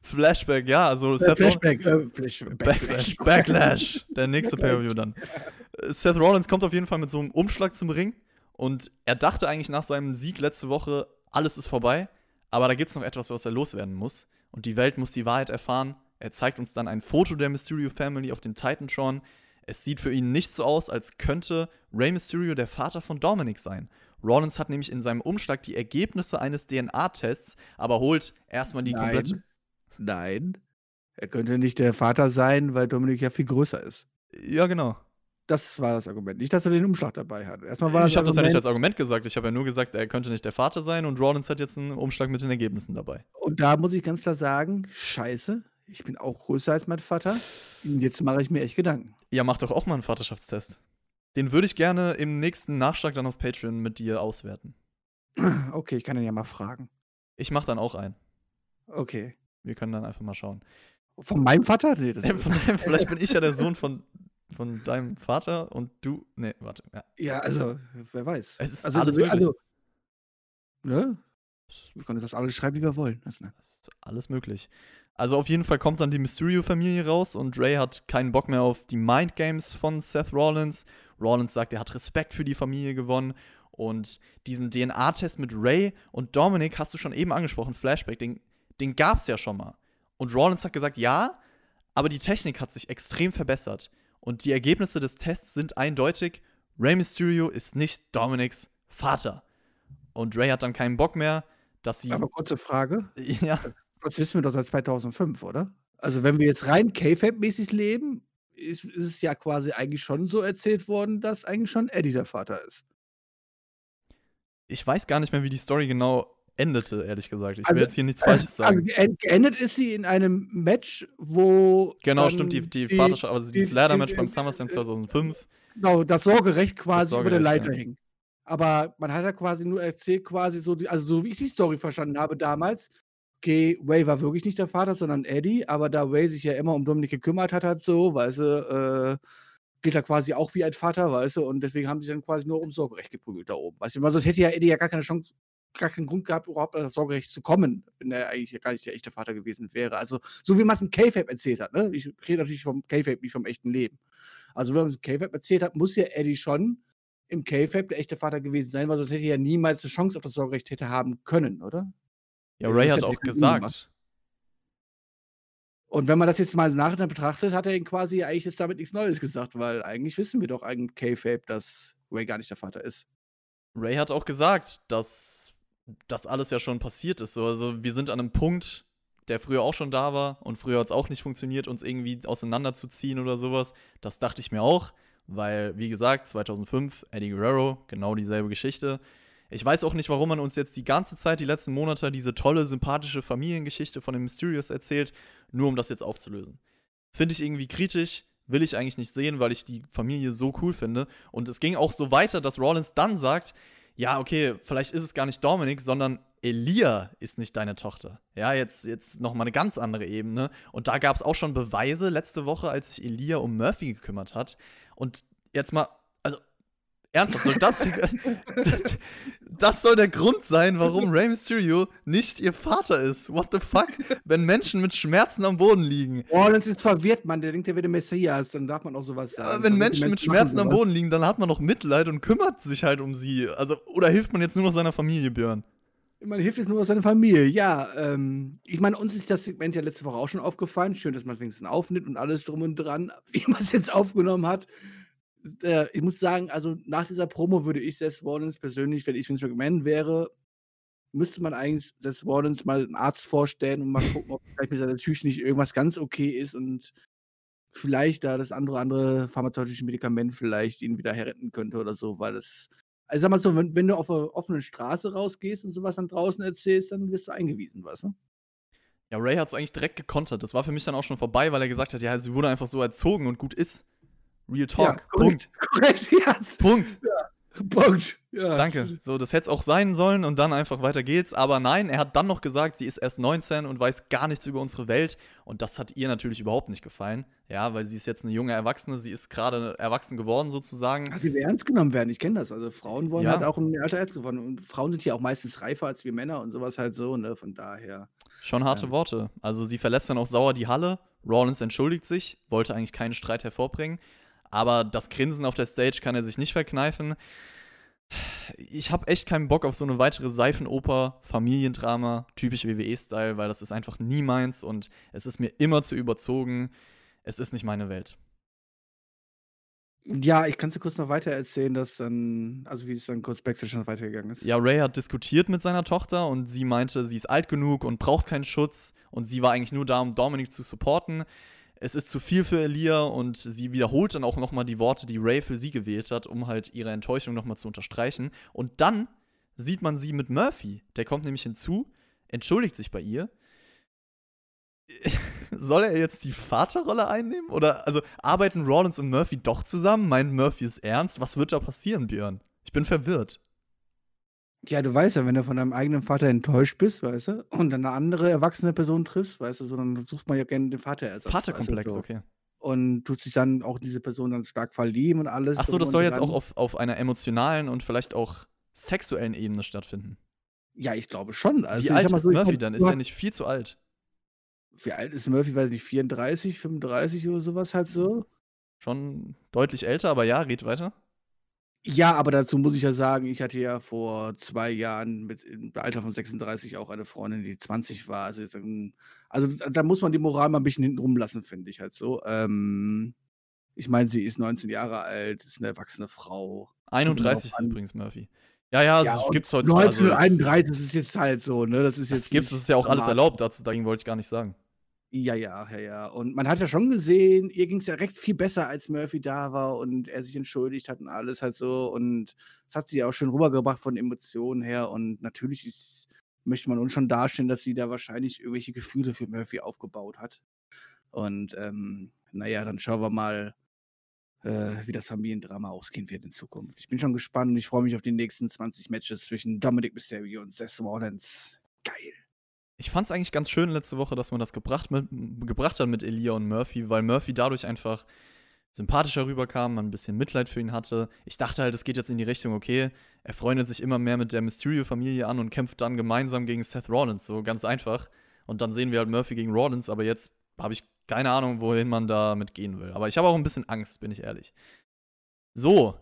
Flashback, ja, also Äh, Seth Rollins. Flashback, äh, Flash, Backlash, Backlash, der nächste Pay-Per-View dann. Äh, Seth Rollins kommt auf jeden Fall mit so einem Umschlag zum Ring und er dachte eigentlich nach seinem Sieg letzte Woche, alles ist vorbei, aber da gibt es noch etwas, was er loswerden muss und die Welt muss die Wahrheit erfahren. Er zeigt uns dann ein Foto der Mysterio Family auf dem Titantron. Es sieht für ihn nicht so aus, als könnte Rey Mysterio der Vater von Dominic sein. Rollins hat nämlich in seinem Umschlag die Ergebnisse eines DNA-Tests, aber holt erstmal die komplette. Nein. Nein. Er könnte nicht der Vater sein, weil Dominik ja viel größer ist. Ja, genau. Das war das Argument. Nicht, dass er den Umschlag dabei hat. Erstmal war ich habe das ja nicht als Argument- gesagt. Ich habe ja nur gesagt, er könnte nicht der Vater sein und Rollins hat jetzt einen Umschlag mit den Ergebnissen dabei. Und da muss ich ganz klar sagen, scheiße, ich bin auch größer als mein Vater. Jetzt mache ich mir echt Gedanken. Ja, mach doch auch mal einen Vaterschaftstest. Den würde ich gerne im nächsten Nachschlag dann auf Patreon mit dir auswerten. Okay, ich kann ihn ja mal fragen. Ich mache dann auch einen. Okay. Wir können dann einfach mal schauen. Von meinem Vater? Nee, das Äh, Von deinem, vielleicht bin ich ja der Sohn von, von deinem Vater und du. Nee, warte. Ja. ja, also, wer weiß. Es ist also, alles wir- möglich. Also, ne? Wir können das alles schreiben, wie wir wollen. Das, ne? Das ist alles möglich. Also auf jeden Fall kommt dann die Mysterio-Familie raus und Ray hat keinen Bock mehr auf die Mind Games von Seth Rollins. Rollins sagt, er hat Respekt für die Familie gewonnen. Und diesen DNA-Test mit Ray und Dominic hast du schon eben angesprochen, Flashback, den, den gab es ja schon mal. Und Rollins hat gesagt, ja, aber die Technik hat sich extrem verbessert. Und die Ergebnisse des Tests sind eindeutig, Ray Mysterio ist nicht Dominics Vater. Und Ray hat dann keinen Bock mehr, dass sie. Aber kurze Frage. ja, Das wissen wir doch seit 2005, oder? Also, wenn wir jetzt rein K-Fab-mäßig leben, ist, ist es ja quasi eigentlich schon so erzählt worden, dass eigentlich schon Eddie der Vater ist. ich weiß gar nicht mehr, wie die Story genau endete, ehrlich gesagt. Ich will Also, jetzt hier nichts Falsches Also, sagen. gee- geendet ist sie in einem Match, wo. Genau, dann stimmt, die, die, Vaterschaft, also die- dieses Ladder-Match die- beim die- SummerSlam 2005. Genau, das Sorgerecht quasi über der Sorgerecht, Leiter ja. hing. Aber man hat ja quasi nur erzählt, quasi so, die, also so wie ich die Story verstanden habe damals, okay, Ray war wirklich nicht der Vater, sondern Eddie, aber da Ray sich ja immer um Dominik gekümmert hat, halt so, weißt du, äh, gilt er quasi auch wie ein Vater, weißt du, und deswegen haben sie dann quasi nur um Sorgerecht geprügelt da oben. Weißt du, sonst hätte ja Eddie ja gar keine Chance, gar keinen Grund gehabt, überhaupt an das Sorgerecht zu kommen, wenn er eigentlich ja gar nicht der echte Vater gewesen wäre. Also, so wie man es im K-Fape erzählt hat, ne? Ich rede natürlich vom K-Fape, nicht vom echten Leben. Also, wenn man es im K-Fape erzählt hat, muss ja Eddie schon im K-Fape der echte Vater gewesen sein, weil sonst hätte er ja niemals eine Chance auf das Sorgerecht hätte haben können, oder? Ja, Ray hat auch gesagt. Und wenn man das jetzt mal nachher betrachtet, hat er ihn quasi eigentlich jetzt damit nichts Neues gesagt, weil eigentlich wissen wir doch eigentlich K-Fape, dass Ray gar nicht der Vater ist. Ray hat auch gesagt, dass das alles ja schon passiert ist. Also wir sind an einem Punkt, der früher auch schon da war und früher hat es auch nicht funktioniert, uns irgendwie auseinanderzuziehen oder sowas. Das dachte ich mir auch, weil, wie gesagt, 2005, Eddie Guerrero, genau dieselbe Geschichte. Ich weiß auch nicht, warum man uns jetzt die ganze Zeit, die letzten Monate, diese tolle, sympathische Familiengeschichte von den Mysterious erzählt, nur um das jetzt aufzulösen. Finde ich irgendwie kritisch, will ich eigentlich nicht sehen, weil ich die Familie so cool finde. Und es ging auch so weiter, dass Rollins dann sagt, ja, okay, vielleicht ist es gar nicht Dominik, sondern Elia ist nicht deine Tochter. Ja, jetzt, jetzt nochmal eine ganz andere Ebene. Und da gab es auch schon Beweise letzte Woche, als sich Elia um Murphy gekümmert hat. Und jetzt mal Ernsthaft, soll das, das soll der Grund sein, warum Rey Mysterio nicht ihr Vater ist? What the fuck? Wenn Menschen mit Schmerzen am Boden liegen. Rollins ist verwirrt, Mann. Der denkt, der wäre der Messias. Dann darf man auch sowas sagen. Ja, wenn Menschen mit Schmerzen am Boden liegen, dann hat man noch Mitleid und kümmert sich halt um sie. Also, oder hilft man jetzt nur noch seiner Familie, Björn? Man hilft jetzt nur noch seiner Familie, ja. Ähm, ich meine, uns ist das Segment ja letzte Woche auch schon aufgefallen. Schön, dass man es wenigstens aufnimmt und alles drum und dran, wie man es jetzt aufgenommen hat äh, ich muss sagen, also nach dieser Promo würde ich Seth Rollins persönlich, wenn ich Vince McMahon wäre, müsste man eigentlich Seth Rollins mal einen Arzt vorstellen und mal gucken, ob vielleicht mit seiner Psyche nicht irgendwas ganz okay ist und vielleicht da das andere andere pharmazeutische Medikament vielleicht ihn wieder herretten könnte oder so, weil das also sag mal so, wenn, wenn du auf einer offenen Straße rausgehst und sowas dann draußen erzählst, dann wirst du eingewiesen, weißt du? Ja, Ray hat es eigentlich direkt gekontert. Das war für mich dann auch schon vorbei, weil er gesagt hat, ja, sie wurde einfach so erzogen und gut ist. Real Talk. Ja, Punkt. Korrekt, yes. Punkt. Ja. Punkt. Ja. Danke. So, das hätte es auch sein sollen und dann einfach weiter geht's. Aber nein, er hat dann noch gesagt, sie ist erst 19 und weiß gar nichts über unsere Welt. Und das hat ihr natürlich überhaupt nicht gefallen. Ja, weil sie ist jetzt eine junge Erwachsene, sie ist gerade erwachsen geworden sozusagen. Ja, sie will ernst genommen werden, ich kenne das. Also Frauen wollen ja. halt auch im Alter ernst geworden. Und Frauen sind ja auch meistens reifer als wir Männer und sowas halt so, ne? Von daher. Schon harte Worte. Also sie verlässt dann auch sauer die Halle. Rollins entschuldigt sich, wollte eigentlich keinen Streit hervorbringen. Aber das Grinsen auf der Stage kann er sich nicht verkneifen. Ich habe echt keinen Bock auf so eine weitere Seifenoper, Familiendrama, typisch WWE-Style, weil das ist einfach nie meins und es ist mir immer zu überzogen. Es ist nicht meine Welt. Ja, ich kann es dir kurz noch weiter erzählen, dass dann, also wie es dann kurz Backstage schon weitergegangen ist. Ja, Ray hat diskutiert mit seiner Tochter und sie meinte, sie ist alt genug und braucht keinen Schutz und sie war eigentlich nur da, um Dominic zu supporten es ist zu viel für Elia und sie wiederholt dann auch nochmal die Worte, die Ray für sie gewählt hat, um halt ihre Enttäuschung nochmal zu unterstreichen. Und dann sieht man sie mit Murphy. Der kommt nämlich hinzu, entschuldigt sich bei ihr. Soll er jetzt die Vaterrolle einnehmen? Oder, also, arbeiten Rollins und Murphy doch zusammen? Meint Murphy es ernst? Was wird da passieren, Björn? Ich bin verwirrt. Ja, du weißt ja, wenn du von deinem eigenen Vater enttäuscht bist, weißt du, und dann eine andere erwachsene Person triffst, weißt du, so, dann sucht man ja gerne den Vaterersatz. Vaterkomplex, weißt du, so. okay. Und tut sich dann auch in diese Person dann stark verlieben und alles. Ach so, das soll jetzt auch auf, auf einer emotionalen und vielleicht auch sexuellen Ebene stattfinden. Ja, ich glaube schon. Also, Wie alt ist so, Murphy dann? Ist er nicht viel zu alt? Wie alt ist Murphy? Weiß ich nicht, 34, 35 oder sowas halt so? Schon deutlich älter, aber ja, red weiter. Ja, aber dazu muss ich ja sagen, ich hatte ja vor zwei Jahren mit im Alter von 36 auch eine Freundin, die 20 war. Also, dann, also da muss man die Moral mal ein bisschen hinten rumlassen, finde ich halt so. Ähm, ich meine, sie ist 19 Jahre alt, ist eine erwachsene Frau. 31 ist übrigens Murphy. Ja, ja, ja es gibt heutzutage. 1931 also, ist jetzt halt so, ne? Das ist jetzt. Das gibt es, ist ja auch alles erlaubt, dazu, dagegen wollte ich gar nicht sagen. Ja, ja, ja, ja. Und man hat ja schon gesehen, ihr ging es ja recht viel besser, als Murphy da war und er sich entschuldigt hat und alles halt so. Und das hat sie ja auch schön rübergebracht von Emotionen her. Und natürlich ist, möchte man uns schon darstellen, dass sie da wahrscheinlich irgendwelche Gefühle für Murphy aufgebaut hat. Und ähm, naja, dann schauen wir mal, äh, wie das Familiendrama ausgehen wird in Zukunft. Ich bin schon gespannt und ich freue mich auf die nächsten 20 Matches zwischen Dominic Mysterio und Seth Rollins. Geil. Ich fand es eigentlich ganz schön letzte Woche, dass man das gebracht, mit, gebracht hat mit Elia und Murphy, weil Murphy dadurch einfach sympathischer rüberkam, man ein bisschen Mitleid für ihn hatte. Ich dachte halt, es geht jetzt in die Richtung, okay, er freundet sich immer mehr mit der Mysterio-Familie an und kämpft dann gemeinsam gegen Seth Rollins, so ganz einfach. Und dann sehen wir halt Murphy gegen Rollins, aber jetzt habe ich keine Ahnung, wohin man damit gehen will. Aber ich habe auch ein bisschen Angst, bin ich ehrlich. So.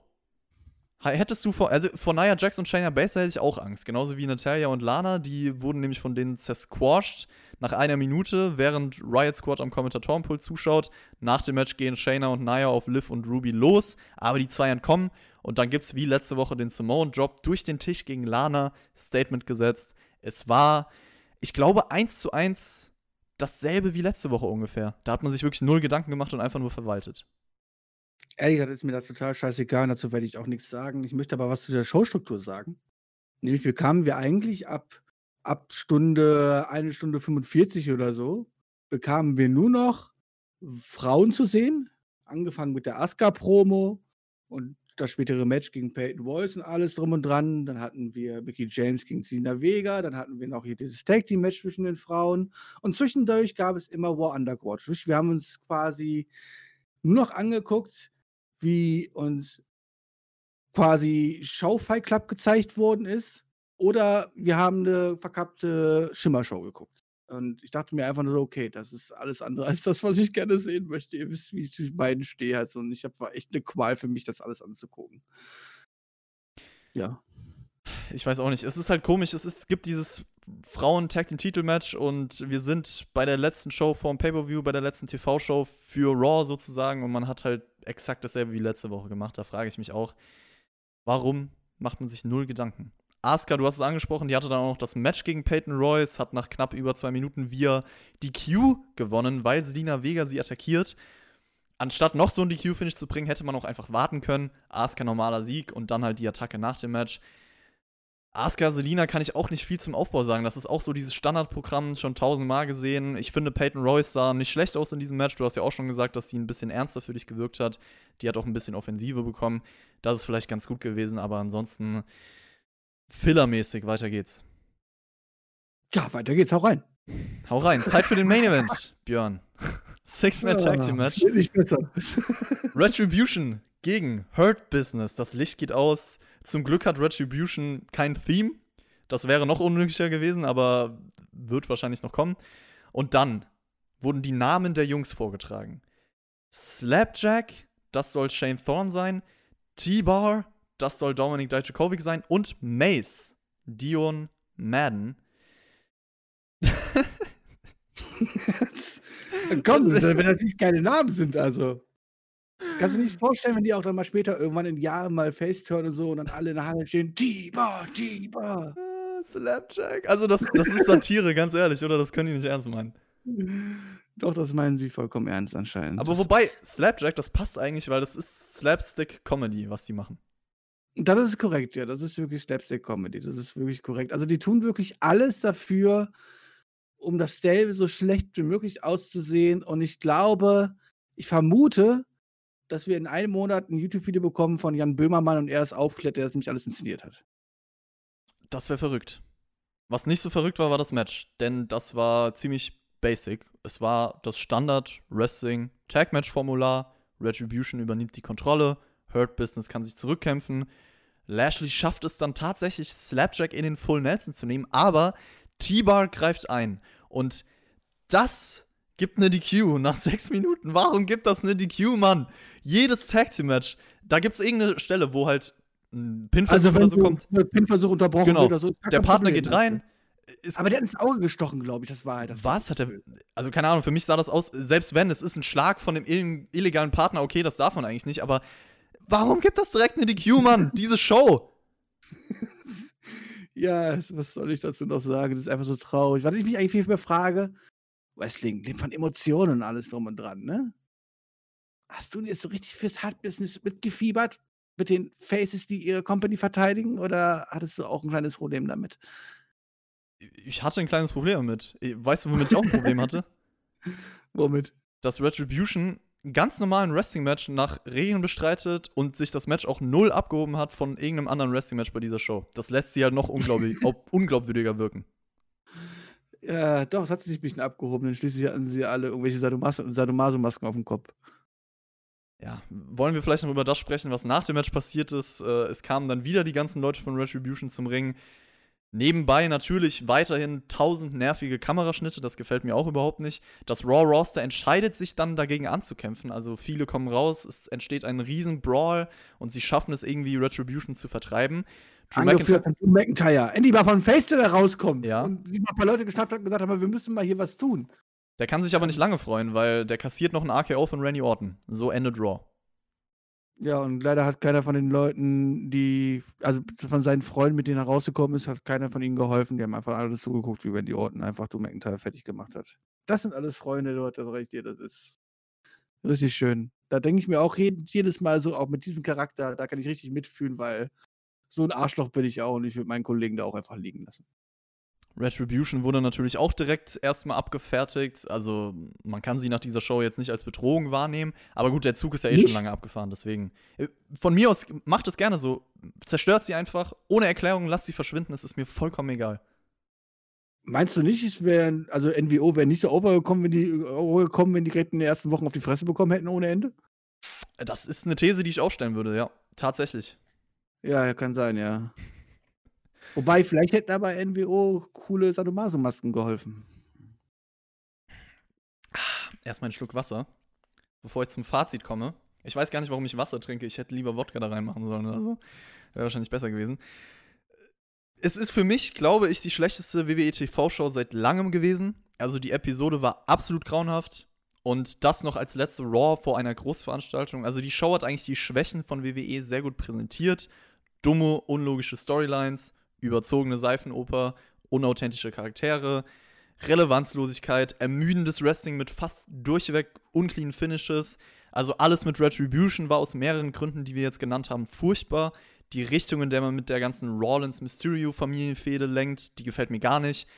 Hättest du vor, also vor Nia Jax und Shayna Baszler hätte ich auch Angst. Genauso wie Natalia und Lana, die wurden nämlich von denen zersquashed nach einer Minute, während Riot Squad am Kommentatorenpult zuschaut. Nach dem Match gehen Shayna und Nia auf Liv und Ruby los, aber die zwei entkommen. Und dann gibt es wie letzte Woche den Simone Drop durch den Tisch gegen Lana, Statement gesetzt. Es war, ich glaube, eins zu eins dasselbe wie letzte Woche ungefähr. Da hat man sich wirklich null Gedanken gemacht und einfach nur verwaltet. Ehrlich gesagt ist mir das total scheißegal, dazu werde ich auch nichts sagen. Ich möchte aber was zu der Showstruktur sagen. Nämlich bekamen wir eigentlich ab, ab Stunde, eine Stunde 45 oder so, bekamen wir nur noch Frauen zu sehen. Angefangen mit der Asuka-Promo und das spätere Match gegen Peyton Royce und alles drum und dran. Dann hatten wir Mickey James gegen Sina Vega. Dann hatten wir noch hier dieses Tag Team Match zwischen den Frauen. Und zwischendurch gab es immer War Underground. Wir haben uns quasi nur noch angeguckt, wie uns quasi Showfight Club gezeigt worden ist. Oder wir haben eine verkappte Schimmershow geguckt. Und ich dachte mir einfach nur so, okay, das ist alles andere als das, was ich gerne sehen möchte. Ihr wisst, wie ich zwischen beiden stehe halt. Und ich habe war echt eine Qual für mich, das alles anzugucken. Ja. Ich weiß auch nicht. Es ist halt komisch. Es, ist, es gibt dieses Frauen-Tag Team Titelmatch und wir sind bei der letzten Show vorm Pay-Per-View, bei der letzten TV-Show für Raw sozusagen und man hat halt exakt dasselbe wie letzte Woche gemacht. Da frage ich mich auch, warum macht man sich null Gedanken? Asuka, du hast es angesprochen, die hatte dann auch noch das Match gegen Peyton Royce, hat nach knapp über zwei Minuten via DQ gewonnen, weil Selina Vega sie attackiert. Anstatt noch so ein DQ-Finish zu bringen, hätte man auch einfach warten können. Asuka normaler Sieg und dann halt die Attacke nach dem Match. Asuka Selina kann ich auch nicht viel zum Aufbau sagen. Das ist auch so dieses Standardprogramm, schon tausendmal gesehen. Ich finde, Peyton Royce sah nicht schlecht aus in diesem Match. Du hast ja auch schon gesagt, dass sie ein bisschen ernster für dich gewirkt hat. Die hat auch ein bisschen Offensive bekommen. Das ist vielleicht ganz gut gewesen, aber ansonsten fillermäßig. Weiter geht's. Ja, weiter geht's. Hau rein. Hau rein. Zeit für den Main Event, Björn. Six-Man Tag Team Match. Nicht besser. Retribution gegen Hurt Business. Das Licht geht aus. Zum Glück hat Retribution kein Theme. Das wäre noch unmöglicher gewesen, aber wird wahrscheinlich noch kommen. Und dann wurden die Namen der Jungs vorgetragen. Slapjack, das soll Shane Thorne sein. T-Bar, das soll Dominik Dijakovic sein. Und Mace, Dion Madden. Komm, wenn das nicht keine Namen sind, also. Kannst du dir nicht vorstellen, wenn die auch dann mal später irgendwann in Jahren mal Faceturn und so und dann alle in der Halle stehen, Tiba, Tiba. Ah, Slapjack. Also das, das ist Satire, ganz ehrlich, oder? Das können die nicht ernst meinen. Doch, das meinen sie vollkommen ernst anscheinend. Aber wobei, Slapjack, das passt eigentlich, weil das ist Slapstick-Comedy, was die machen. Das ist korrekt, ja. Das ist wirklich Slapstick-Comedy. Das ist wirklich korrekt. Also die tun wirklich alles dafür, um das Stable so schlecht wie möglich auszusehen. Und ich glaube, ich vermute, dass wir in einem Monat ein YouTube-Video bekommen von Jan Böhmermann und er es aufklärt, der das nämlich alles inszeniert hat. Das wäre verrückt. Was nicht so verrückt war, war das Match. Denn das war ziemlich basic. Es war das Standard-Wrestling-Tag-Match-Formular. Retribution übernimmt die Kontrolle. Hurt Business kann sich zurückkämpfen. Lashley schafft es dann tatsächlich, Slapjack in den Full Nelson zu nehmen, aber T-Bar greift ein. Und das gibt eine DQ nach sechs Minuten. Warum gibt das eine DQ, Mann? Jedes Tag Team Match, da gibt es irgendeine Stelle, wo halt ein Pinversuch also, oder so kommt. Pinversuch unterbrochen Genau. oder so. Der Partner Problem. geht rein. Ist Aber der hat ins Auge gestochen, glaube ich. Das war halt das. was hat er? Also keine Ahnung. Für mich sah das aus. Selbst wenn es ist ein Schlag von dem ill- illegalen Partner, okay, das darf man eigentlich nicht. Aber warum gibt das direkt eine DQ, Mann? Diese Show. Ja, was soll ich dazu noch sagen? Das ist einfach so traurig. Was ich mich eigentlich viel mehr frage, Wrestling lebt von Emotionen und alles drum und dran, ne? Hast du jetzt so richtig fürs Hard-Business mitgefiebert? Mit den Faces, die ihre Company verteidigen? Oder hattest du auch ein kleines Problem damit? Ich hatte ein kleines Problem damit. Weißt du, womit ich auch ein Problem hatte? Womit? dass Retribution einen ganz normalen Wrestling-Match nach Regeln bestreitet und sich das Match auch null abgehoben hat von irgendeinem anderen Wrestling-Match bei dieser Show. Das lässt sie halt noch unglaublich, au- unglaubwürdiger wirken. Ja, doch, es hat sich ein bisschen abgehoben, denn schließlich hatten sie alle irgendwelche Sadomas Sadomaso-Masken auf dem Kopf. Ja, wollen wir vielleicht noch über das sprechen, was nach dem Match passiert ist? Äh, es kamen dann wieder die ganzen Leute von Retribution zum Ring. Nebenbei natürlich weiterhin tausend nervige Kameraschnitte, das gefällt mir auch überhaupt nicht. Das Raw Roster entscheidet sich dann dagegen anzukämpfen, also viele kommen raus, es entsteht ein riesen Brawl und sie schaffen es irgendwie Retribution zu vertreiben. Drew Angeführt von Drew McIntyre. Endlich mal von Face, der da rauskommt. Ja. Und sich mal ein paar Leute geschnappt hat und gesagt haben, wir müssen mal hier was tun. Der kann sich aber nicht lange freuen, weil der kassiert noch ein AKO von Randy Orton. So endet Raw. Ja, und leider hat keiner von den Leuten, die, also von seinen Freunden, mit denen er rausgekommen ist, hat keiner von ihnen geholfen. Die haben einfach alle zugeguckt, wie Randy Orton einfach Drew McIntyre fertig gemacht hat. Das sind alles Freunde, Leute, das recht dir, das ist richtig schön. Da denke ich mir auch jedes Mal so, auch mit diesem Charakter, da kann ich richtig mitfühlen, weil so ein Arschloch bin ich auch und ich würde meinen Kollegen da auch einfach liegen lassen. Retribution wurde natürlich auch direkt erstmal abgefertigt. Also man kann sie nach dieser Show jetzt nicht als Bedrohung wahrnehmen. Aber gut, der Zug ist ja eh nicht? schon lange abgefahren. Deswegen, äh, von mir aus, macht es gerne so. Zerstört sie einfach, ohne Erklärung, lasst sie verschwinden. Es ist mir vollkommen egal. Meinst du nicht, es wäre, also NWO wäre nicht so overgekommen, wenn die overgekommen, wenn die direkt in den ersten Wochen auf die Fresse bekommen hätten ohne Ende? Das ist eine These, die ich aufstellen würde, ja. Tatsächlich. Ja, kann sein, ja. Wobei, vielleicht hätten aber NWO coole Sadomaso-Masken geholfen. Erstmal einen Schluck Wasser, bevor ich zum Fazit komme. Ich weiß gar nicht, warum ich Wasser trinke. Ich hätte lieber Wodka da reinmachen sollen oder so. Wäre wahrscheinlich besser gewesen. Es ist für mich, glaube ich, die schlechteste WWE TV-Show seit langem gewesen. Also die Episode war absolut grauenhaft. Und das noch als letzte Raw vor einer Großveranstaltung. Also die Show hat eigentlich die Schwächen von WWE sehr gut präsentiert. Dumme, unlogische Storylines, überzogene Seifenoper, unauthentische Charaktere, Relevanzlosigkeit, ermüdendes Wrestling mit fast durchweg unclean Finishes. Also alles mit Retribution war aus mehreren Gründen, die wir jetzt genannt haben, furchtbar. Die Richtung, in der man mit der ganzen Rollins Mysterio Familienfehde lenkt, die gefällt mir gar nicht.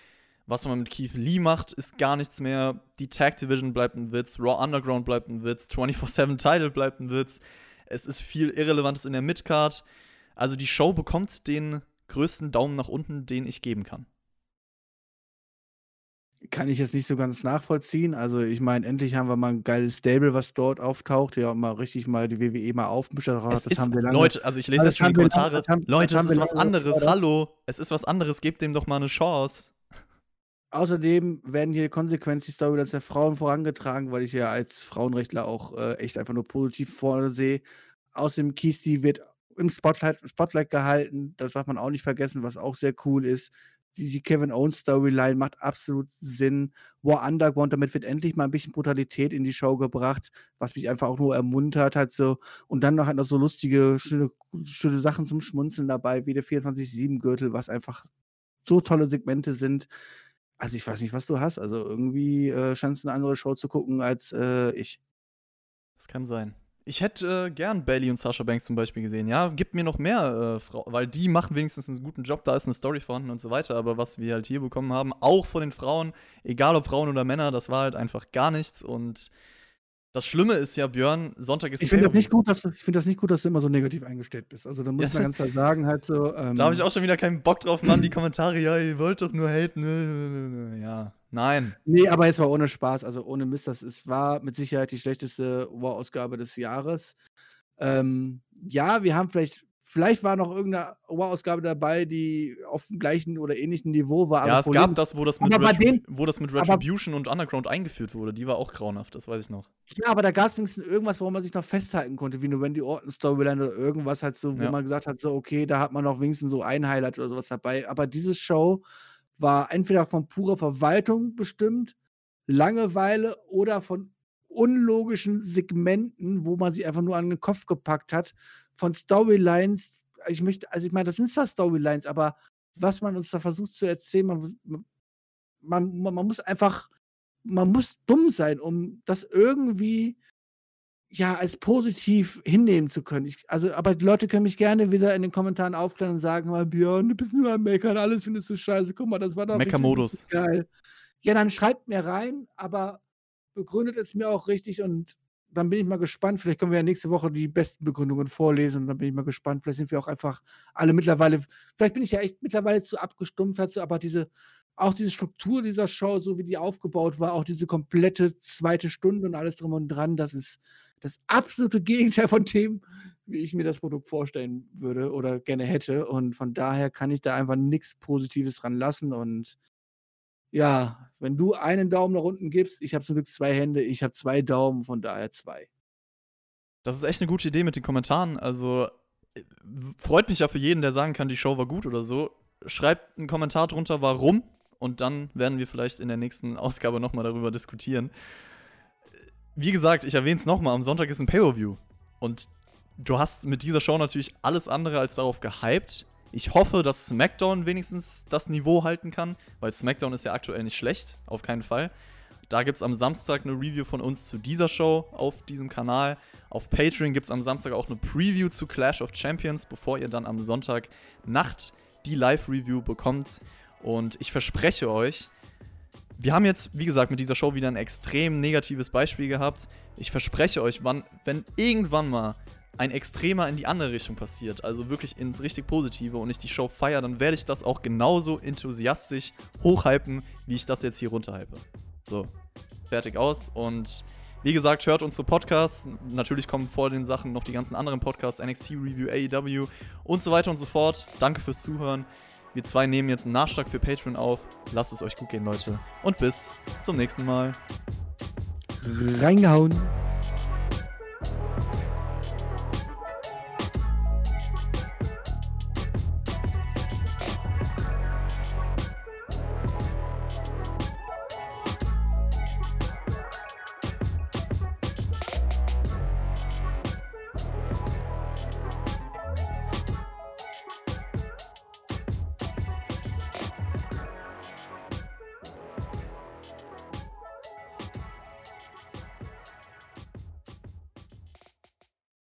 Was man mit Keith Lee macht, ist gar nichts mehr. Die Tag Division bleibt ein Witz, Raw Underground bleibt ein Witz, 24/7 Title bleibt ein Witz. Es ist viel Irrelevantes in der Midcard. Also die Show bekommt den größten Daumen nach unten, den ich geben kann. Kann ich jetzt nicht so ganz nachvollziehen. Also, ich meine, endlich haben wir mal ein geiles Stable, was dort auftaucht, ja mal richtig mal die WWE mal aufmischt. Das ist, haben wir lange, Leute, also ich lese jetzt schon die Kommentare. Haben, Leute, es ist was anderes. Oder? Hallo, es ist was anderes. Gebt dem doch mal eine Chance. Außerdem werden hier konsequent die Storylines der Frauen vorangetragen, weil ich ja als Frauenrechtler auch äh, echt einfach nur positiv vorne sehe. Außerdem Kisti wird im Spotlight, Spotlight gehalten. Das darf man auch nicht vergessen, was auch sehr cool ist. Die, die Kevin Owens Storyline macht absolut Sinn. War Underground, damit wird endlich mal ein bisschen Brutalität in die Show gebracht, was mich einfach auch nur ermuntert hat. So. Und dann noch halt noch so lustige, schöne, schöne Sachen zum Schmunzeln dabei, wie der 24-7-Gürtel, was einfach so tolle Segmente sind. Also ich weiß nicht, was du hast. Also irgendwie äh, scheinst du eine andere Show zu gucken als äh, ich. Das kann sein. Ich hätte äh, gern Bailey und Sasha Banks zum Beispiel gesehen. Ja, gib mir noch mehr, äh, Frau, weil die machen wenigstens einen guten Job, da ist eine Story vorhanden und so weiter. Aber was wir halt hier bekommen haben, auch von den Frauen, egal ob Frauen oder Männer, das war halt einfach gar nichts. Und das Schlimme ist ja, Björn, Sonntag ist Ich finde das nicht gut, dass du, ich finde das nicht gut, dass du immer so negativ eingestellt bist. Also da muss ja, man ganz klar sagen, halt so. Ähm, da habe ich auch schon wieder keinen Bock drauf, Mann. Die Kommentare, ja, ihr wollt doch nur haten. Ja. Nein. Nee, aber jetzt war ohne Spaß, also ohne Mist. Das ist, war mit Sicherheit die schlechteste War-Ausgabe des Jahres. Ähm, ja, wir haben vielleicht, vielleicht war noch irgendeine War-Ausgabe dabei, die auf dem gleichen oder ähnlichen Niveau war. Ja, es Problem, gab das, wo das mit, Retri wo das mit Retribution und Underground eingeführt wurde. Die war auch grauenhaft, das weiß ich noch. Ja, aber da gab es wenigstens irgendwas, woran man sich noch festhalten konnte, wie eine Wendy Orton-Storyline oder irgendwas halt so, wo ja. man gesagt hat, so, okay, da hat man noch wenigstens so ein Highlight oder sowas dabei. Aber diese Show war entweder von purer Verwaltung bestimmt, Langeweile oder von unlogischen Segmenten, wo man sie einfach nur an den Kopf gepackt hat, von Storylines. Ich möchte, also ich meine, das sind zwar Storylines, aber was man uns da versucht zu erzählen, man, man, man, man muss einfach, man muss dumm sein, um das irgendwie ja, als positiv hinnehmen zu können. Ich, also, aber die Leute können mich gerne wieder in den Kommentaren aufklären und sagen mal, Björn, du bist nur am Meckern, alles findest du scheiße. Guck mal, das war doch Meckermodus. geil. Ja, dann schreibt mir rein, aber begründet es mir auch richtig und dann bin ich mal gespannt. Vielleicht können wir ja nächste Woche die besten Begründungen vorlesen und dann bin ich mal gespannt. Vielleicht sind wir auch einfach alle mittlerweile, vielleicht bin ich ja echt mittlerweile zu abgestumpft, also, aber diese auch diese Struktur dieser Show, so wie die aufgebaut war, auch diese komplette zweite Stunde und alles drum und dran, das ist das absolute Gegenteil von dem, wie ich mir das Produkt vorstellen würde oder gerne hätte. Und von daher kann ich da einfach nichts Positives dran lassen. Und ja, wenn du einen Daumen nach unten gibst, ich habe zum Glück zwei Hände, ich habe zwei Daumen, von daher zwei. Das ist echt eine gute Idee mit den Kommentaren. Also äh, freut mich ja für jeden, der sagen kann, die Show war gut oder so. Schreibt einen Kommentar drunter, warum. Und dann werden wir vielleicht in der nächsten Ausgabe nochmal darüber diskutieren. Wie gesagt, ich erwähne es nochmal, am Sonntag ist ein Pay-Per-View. Und du hast mit dieser Show natürlich alles andere als darauf gehypt. Ich hoffe, dass SmackDown wenigstens das Niveau halten kann, weil SmackDown ist ja aktuell nicht schlecht, auf keinen Fall. Da gibt es am Samstag eine Review von uns zu dieser Show auf diesem Kanal. Auf Patreon gibt es am Samstag auch eine Preview zu Clash of Champions, bevor ihr dann am Sonntag Nacht die Live-Review bekommt. Und ich verspreche euch, wir haben jetzt, wie gesagt, mit dieser Show wieder ein extrem negatives Beispiel gehabt. Ich verspreche euch, wann, wenn irgendwann mal ein Extremer in die andere Richtung passiert, also wirklich ins richtig Positive und ich die Show feiere, dann werde ich das auch genauso enthusiastisch hochhypen, wie ich das jetzt hier runterhype. So, fertig aus und wie gesagt, hört unsere Podcasts. Natürlich kommen vor den Sachen noch die ganzen anderen Podcasts, NXT Review, AEW und so weiter und so fort. Danke fürs Zuhören. Wir zwei nehmen jetzt einen Nachschlag für Patreon auf. Lasst es euch gut gehen, Leute. Und bis zum nächsten Mal. Reingehauen.